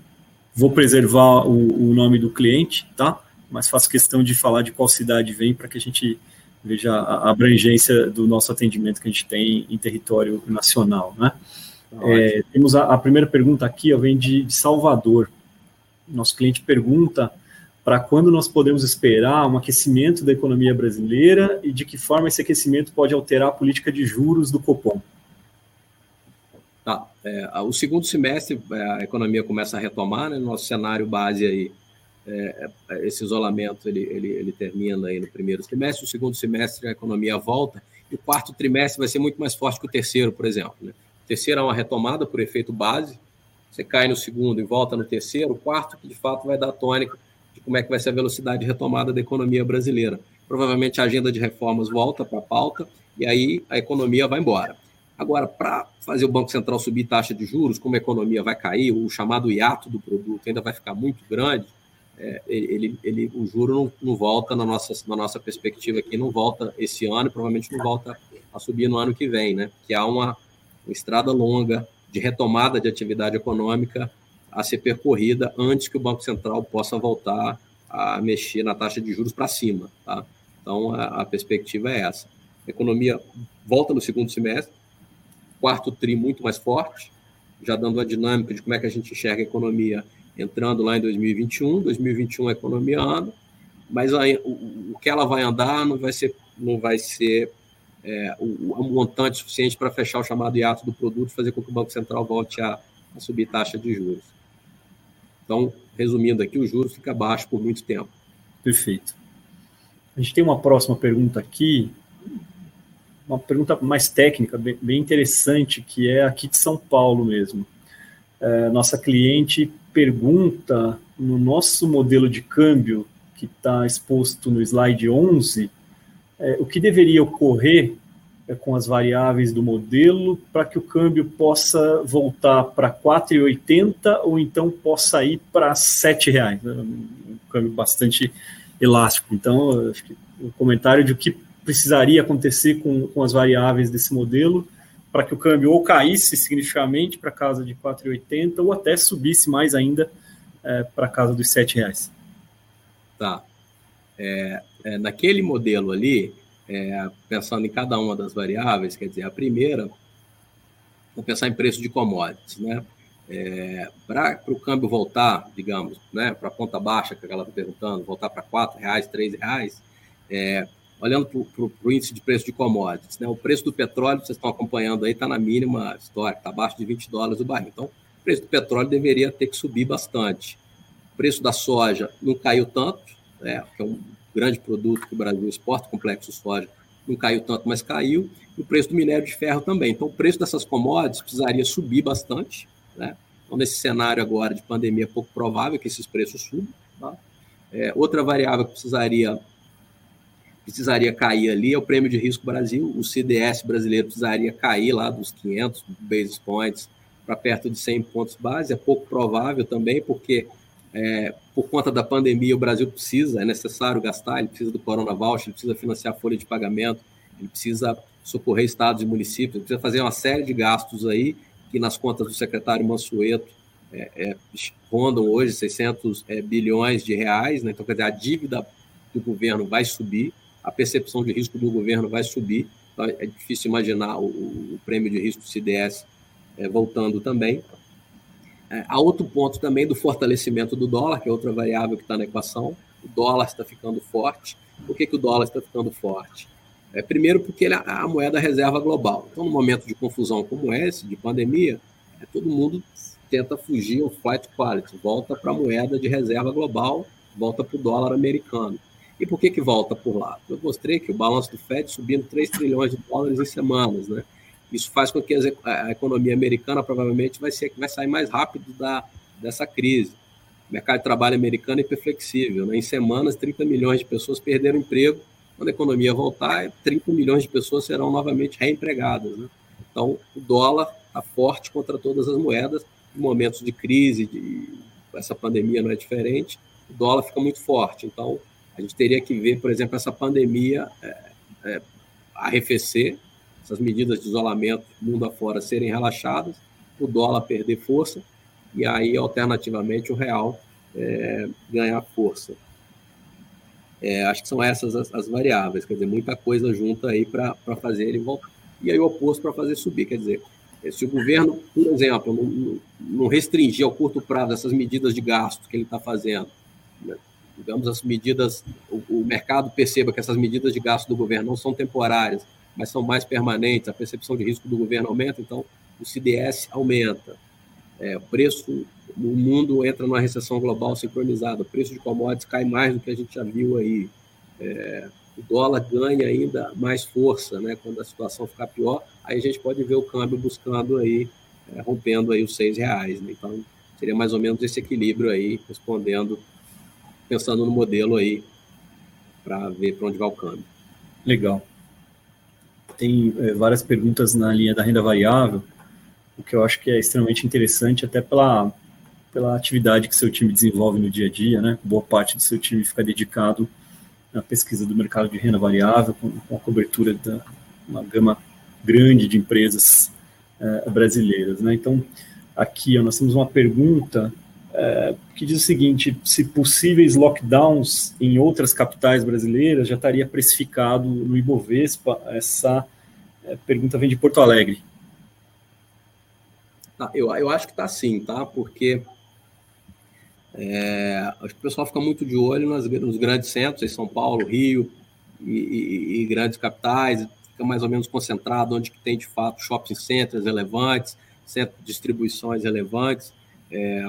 vou preservar o, o, nome do cliente, tá? mas faço questão de falar de qual cidade vem para que a gente veja a abrangência do nosso atendimento que a gente tem em território nacional. Né? É, temos a, a, primeira pergunta aqui, ó, vem de, de Salvador. nosso cliente pergunta para quando nós podemos esperar um aquecimento da economia brasileira e de que forma esse aquecimento pode alterar a política de juros do Copom. Tá. É, o segundo semestre é, a economia começa a retomar, né? Nosso cenário base aí, é, é, esse isolamento ele, ele, ele termina aí no primeiro semestre, o segundo semestre a economia volta e o quarto trimestre vai ser muito mais forte que o terceiro, por exemplo. Né? Terceiro é uma retomada por efeito base, você cai no segundo e volta no terceiro, quarto que de fato vai dar tônica de como é que vai ser a velocidade de retomada da economia brasileira. Provavelmente a agenda de reformas volta para a pauta e aí a economia vai embora. Agora, para fazer o Banco Central subir taxa de juros, como a economia vai cair, o chamado hiato do produto ainda vai ficar muito grande, é, ele, ele, o juro não, não, volta na nossa, na nossa perspectiva aqui, não volta esse ano e provavelmente não volta a subir no ano que vem, né? Que há uma, uma estrada longa de retomada de atividade econômica a ser percorrida antes que o Banco Central possa voltar a mexer na taxa de juros para cima, tá? Então, a, a perspectiva é essa. A economia volta no segundo semestre, quarto tri muito mais forte, já dando a dinâmica de como é que a gente enxerga a economia entrando lá em 2021, 2021 a economia anda, mas aí, o, o, que ela vai andar não vai ser, não vai ser é, o, o, montante suficiente para fechar o chamado hiato do produto fazer com que o Banco Central volte a, a subir taxa de juros. Então, resumindo aqui, o juros fica baixo por muito tempo. Perfeito. A gente tem uma próxima pergunta aqui, uma pergunta mais técnica, bem, interessante, que é aqui de São Paulo mesmo. É, nossa cliente pergunta no nosso modelo de câmbio, que está exposto no slide 11, é, o que deveria ocorrer é, com as variáveis do modelo para que o câmbio possa voltar para 4,80 ou então possa ir para R$ 7,00. É um câmbio bastante elástico. Então, acho que o comentário de o que precisaria acontecer com, com as variáveis desse modelo para que o câmbio ou caísse significativamente para casa de 4,80 ou até subisse mais ainda é, para casa dos R$ reais. Tá. É, é, naquele modelo ali, é, pensando em cada uma das variáveis, quer dizer, a primeira, vou pensar em preço de commodities, né? É, para o câmbio voltar, digamos, né, para a ponta baixa, que ela está perguntando, voltar para R$ reais, R$ reais, é, olhando para o índice de preço de commodities, né? O preço do petróleo, vocês estão acompanhando aí, está na mínima histórica, está abaixo de 20 dólares o barril. Então, o preço do petróleo deveria ter que subir bastante. O preço da soja não caiu tanto, né? Que é um grande produto que o Brasil exporta, complexo soja, não caiu tanto, mas caiu. E o preço do minério de ferro também. Então, o preço dessas commodities precisaria subir bastante, né? Então, nesse cenário agora de pandemia, é pouco provável que esses preços subam. Tá? É, outra variável que precisaria precisaria cair ali é o prêmio de risco Brasil. O CDS brasileiro precisaria cair lá dos 500 basis points para perto de 100 pontos base. É pouco provável também, porque é, por conta da pandemia o Brasil precisa, é necessário gastar, ele precisa do Corona Voucher, ele precisa financiar a folha de pagamento, ele precisa socorrer estados e municípios, ele precisa fazer uma série de gastos aí que nas contas do secretário Mansueto é, é, rondam hoje 600 é, bilhões de reais, né? então quer dizer, a dívida do governo vai subir, a percepção de risco do governo vai subir. Então, é difícil imaginar o, o prêmio de risco do CDS é, voltando também. É, há outro ponto também do fortalecimento do dólar, que é outra variável que está na equação. O dólar está ficando forte. Por que, que o dólar está ficando forte? É, primeiro, porque ele é a moeda reserva global. Então, no momento de confusão como esse, de pandemia, é, todo mundo tenta fugir ao flight quality, volta para a moeda de reserva global, volta para o dólar americano. E por que, que volta por lá? Eu mostrei que o balanço do FED subindo 3 trilhões de dólares em semanas, né? Isso faz com que a economia americana provavelmente vai, ser, vai sair mais rápido da, dessa crise. O mercado de trabalho americano é hiperflexível. Né? Em semanas, 30 milhões de pessoas perderam emprego. Quando a economia voltar, 30 milhões de pessoas serão novamente reempregadas. Né? Então, o dólar está forte contra todas as moedas. Em momentos de crise, de, essa pandemia não é diferente, o dólar fica muito forte. Então, a gente teria que ver, por exemplo, essa pandemia é, é, arrefecer, essas medidas de isolamento mundo afora serem relaxadas, o dólar perder força e aí, alternativamente, o real é, ganhar força. É, acho que são essas as, as, variáveis, quer dizer, muita coisa junta aí para fazer ele voltar. E aí o oposto para fazer subir, quer dizer, Se o governo, por exemplo, não, não restringir ao curto prazo essas medidas de gasto que ele está fazendo, né? digamos, as medidas, o, o, mercado perceba que essas medidas de gasto do governo não são temporárias, mas são mais permanentes, a percepção de risco do governo aumenta, então o CDS aumenta. É, o preço no mundo entra numa recessão global sincronizada, o preço de commodities cai mais do que a gente já viu aí. É, o dólar ganha ainda mais força, né? Quando a situação ficar pior, aí a gente pode ver o câmbio buscando aí, é, rompendo aí os seis reais. Né? Então, seria mais ou menos esse equilíbrio aí, respondendo, pensando no modelo aí, para ver para onde vai o câmbio. Legal. Tem é, várias perguntas na linha da renda variável, o que eu acho que é extremamente interessante, até pela, pela atividade que seu time desenvolve no dia a dia, né? Boa parte do seu time fica dedicado na pesquisa do mercado de renda variável, com, com a cobertura de uma gama grande de empresas é, brasileiras. Né? Então, aqui nós temos uma pergunta é, que diz o seguinte: se possíveis lockdowns em outras capitais brasileiras já estaria precificado no Ibovespa? Essa é, pergunta vem de Porto Alegre. Tá, eu, eu acho que está sim, tá? Porque é, acho que o pessoal fica muito de olho nas, nos grandes centros, em São Paulo, Rio e, e, e, grandes capitais, fica mais ou menos concentrado onde que tem de fato shopping centers relevantes, centro de distribuições relevantes, é,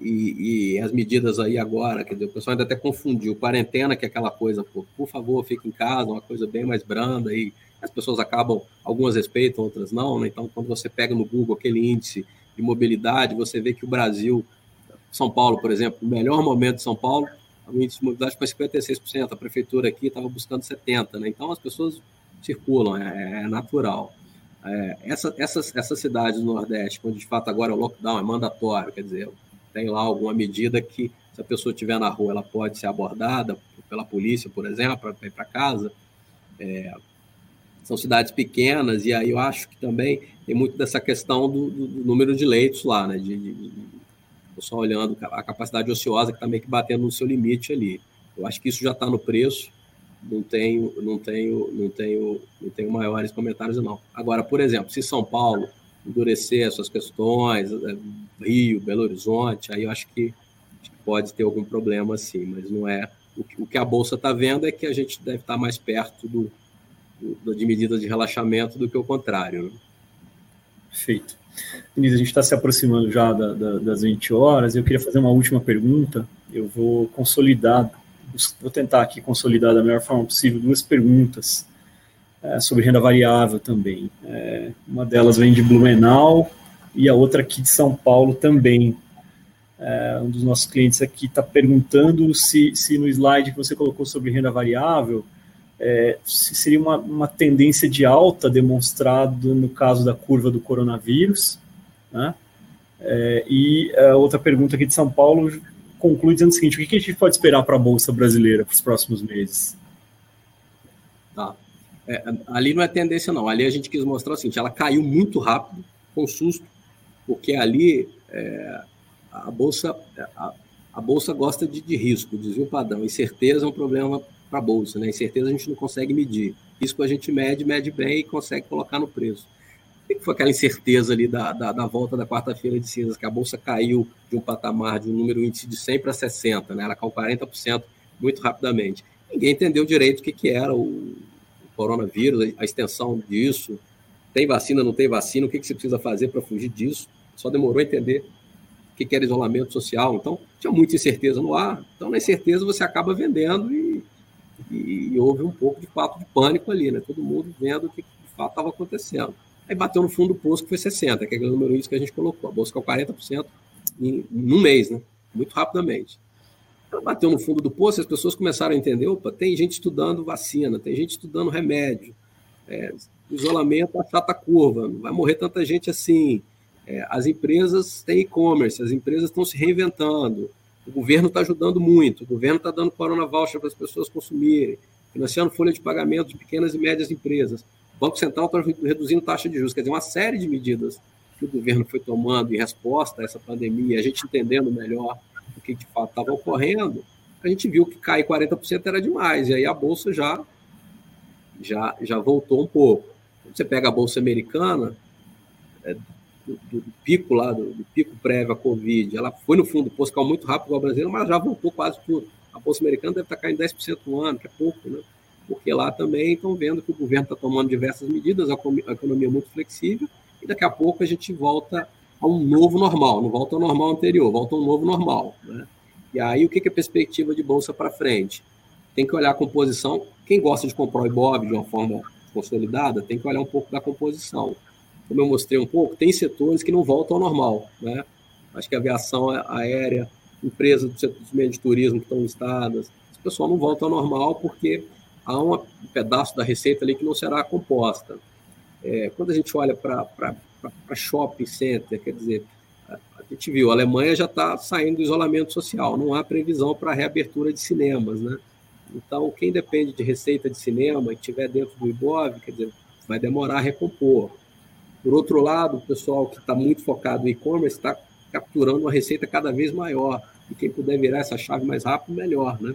e, e, as medidas aí agora, quer dizer, o pessoal ainda até confundiu quarentena, que é aquela coisa, por, por favor, fique em casa, uma coisa bem mais branda, e as pessoas acabam, algumas respeitam, outras não, né? então quando você pega no Google aquele índice de mobilidade, você vê que o Brasil são Paulo, por exemplo, o melhor momento de São Paulo, o índice de mobilidade foi 56%, a prefeitura aqui estava buscando 70%, né? Então as pessoas circulam, é, é natural. É, essa, essas, essas cidades do Nordeste, onde de fato agora o lockdown é mandatório, quer dizer, tem lá alguma medida que, se a pessoa estiver na rua, ela pode ser abordada pela polícia, por exemplo, para ir para casa. É, são cidades pequenas, e aí eu acho que também tem muito dessa questão do, do, número de leitos lá, né? De, de, só olhando a capacidade ociosa que está meio que batendo no seu limite ali. Eu acho que isso já está no preço. Não tenho, não tenho, não tenho, não tenho maiores comentários não. Agora, por exemplo, se São Paulo endurecer essas questões, é, Rio, Belo Horizonte, aí eu acho que, pode ter algum problema sim, mas não é. O que, o que a bolsa está vendo é que a gente deve estar tá mais perto do, do, de medidas de relaxamento do que o contrário. Né? Perfeito. Denise, a gente está se aproximando já da, da, das 20 horas. Eu queria fazer uma última pergunta. Eu vou consolidar, vou tentar aqui consolidar da melhor forma possível duas perguntas é, sobre renda variável também. É, uma delas vem de Blumenau e a outra aqui de São Paulo também. É, um dos nossos clientes aqui está perguntando se, se no slide que você colocou sobre renda variável é, seria uma, uma tendência de alta demonstrado no caso da curva do coronavírus. Né? É, e a outra pergunta aqui de São Paulo conclui dizendo o seguinte: o que a gente pode esperar para a Bolsa brasileira para os próximos meses? É, ali não é tendência, não. Ali a gente quis mostrar o seguinte: ela caiu muito rápido, com susto, porque ali é, a Bolsa. A, a Bolsa gosta de, de risco, desvio padrão. Incerteza é um problema para a bolsa. Né? Incerteza a gente não consegue medir. Isso a gente mede, mede bem e consegue colocar no preço. O que foi aquela incerteza ali da, da, da volta da quarta-feira de cinzas, que a bolsa caiu de um patamar de um número índice de 100 para 60, né? ela caiu 40% muito rapidamente. Ninguém entendeu direito o que, que era o, o coronavírus, a extensão disso. Tem vacina, não tem vacina, o que, que você precisa fazer para fugir disso? Só demorou a entender o que, que era isolamento social. Então, tinha muita incerteza no ar. Então, na incerteza, você acaba vendendo e e, e, houve um pouco de fato de pânico ali, né? Todo mundo vendo o que de fato estava acontecendo. Aí bateu no fundo do poço que foi 60, que é aquele número que a gente colocou. A bolsa caiu 40% em, em um mês, né? Muito rapidamente. Então, bateu no fundo do poço, as pessoas começaram a entender: opa, tem gente estudando vacina, tem gente estudando remédio, é, isolamento achata curva, não vai morrer tanta gente assim. É, as empresas têm e-commerce, as empresas estão se reinventando, o governo está ajudando muito, o governo está dando corona voucher para as pessoas consumirem, financiando folha de pagamento de pequenas e médias empresas. O Banco Central está reduzindo taxa de juros, quer dizer, uma série de medidas que o governo foi tomando em resposta a essa pandemia, a gente entendendo melhor o que de fato estava ocorrendo, a gente viu que cair 40% era demais, e aí a Bolsa já, já, já voltou um pouco. Quando você pega a Bolsa Americana, é, do, do, pico lá, do, do, pico prévio à Covid, ela foi no fundo do caiu muito rápido igual a brasileira, mas já voltou quase tudo. A Bolsa Americana deve estar caindo 10% no ano, que é pouco, né? Porque lá também estão vendo que o governo está tomando diversas medidas, a economia é muito flexível, e daqui a pouco a gente volta a um novo normal, não volta ao normal anterior, volta a um novo normal. Né? E aí, o que é perspectiva de bolsa para frente? Tem que olhar a composição. Quem gosta de comprar o IBOB de uma forma consolidada, tem que olhar um pouco da composição. Como eu mostrei um pouco, tem setores que não voltam ao normal. Né? Acho que a aviação aérea, empresas do setor meio de turismo que estão listadas, esse pessoal não volta ao normal porque há um pedaço da receita ali que não será composta. É, quando a gente olha para shopping center, quer dizer, a gente viu, a Alemanha já está saindo do isolamento social, não há previsão para reabertura de cinemas, né? Então, quem depende de receita de cinema e estiver dentro do IBOV, quer dizer, vai demorar a recompor. Por outro lado, o pessoal que está muito focado no e-commerce está capturando uma receita cada vez maior. E quem puder virar essa chave mais rápido, melhor, né?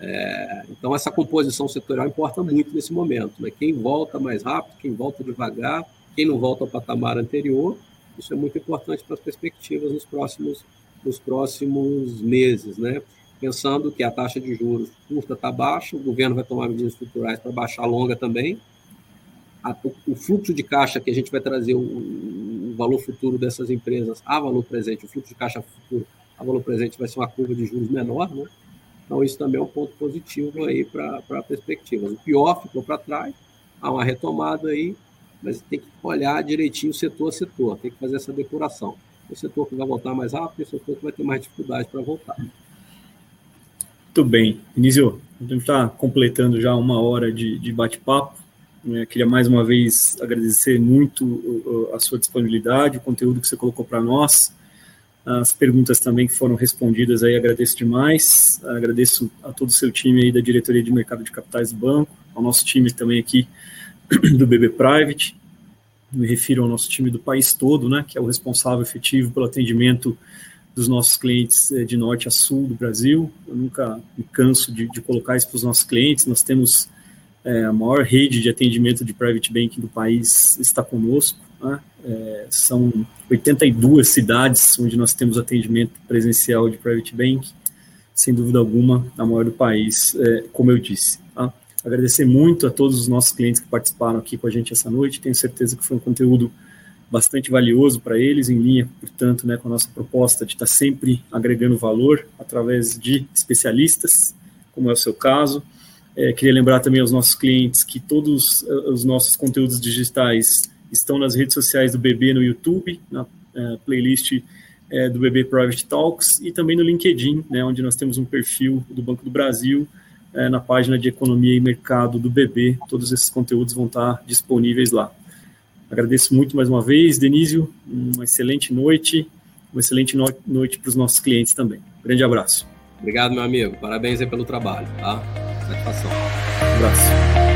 É, então, essa composição setorial importa muito nesse momento. Né? Quem volta mais rápido, quem volta devagar, quem não volta ao patamar anterior, isso é muito importante para as perspectivas nos próximos, nos próximos meses. Né? Pensando que a taxa de juros curta está baixa, o governo vai tomar medidas estruturais para baixar a longa também. A, o fluxo de caixa que a gente vai trazer, o, o valor futuro dessas empresas a valor presente, o fluxo de caixa futuro a valor presente vai ser uma curva de juros menor, né? Então, isso também é um ponto positivo aí para perspectivas. O pior ficou para trás, há uma retomada aí, mas tem que olhar direitinho setor a setor, tem que fazer essa depuração. O setor que vai voltar mais rápido o setor que vai ter mais dificuldade para voltar. Muito bem. Início, a gente está completando já uma hora de, de bate-papo. Né? Queria mais uma vez agradecer muito a sua disponibilidade, o conteúdo que você colocou para nós as perguntas também que foram respondidas aí, agradeço demais. Agradeço a todo o seu time aí da diretoria de mercado de capitais do banco, ao nosso time também aqui do BB Private. Me refiro ao nosso time do país todo, né, que é o responsável efetivo pelo atendimento dos nossos clientes eh, de norte a sul do Brasil. Eu nunca me canso de, de colocar isso para os nossos clientes. Nós temos é, a maior rede de atendimento de private banking do país está conosco. Né? É, são 82 cidades onde nós temos atendimento presencial de private bank, sem dúvida alguma, a maior do país, é, como eu disse. Tá? Agradecer muito a todos os nossos clientes que participaram aqui com a gente essa noite. Tenho certeza que foi um conteúdo bastante valioso para eles, em linha, portanto, né, com a nossa proposta de estar sempre agregando valor através de especialistas, como é o seu caso. É, queria lembrar também aos nossos clientes que todos os nossos conteúdos digitais estão nas redes sociais do BB no YouTube, na uh, playlist uh, do BB Private Talks e também no LinkedIn, né, onde nós temos um perfil do Banco do Brasil uh, na página de Economia e Mercado do BB. Todos esses conteúdos vão estar disponíveis lá. Agradeço muito mais uma vez, Denísio, uma excelente noite, uma excelente no noite para os nossos clientes também. Grande abraço. Obrigado, meu amigo. Parabéns aí pelo trabalho, tá? Satisfação. Um abraço.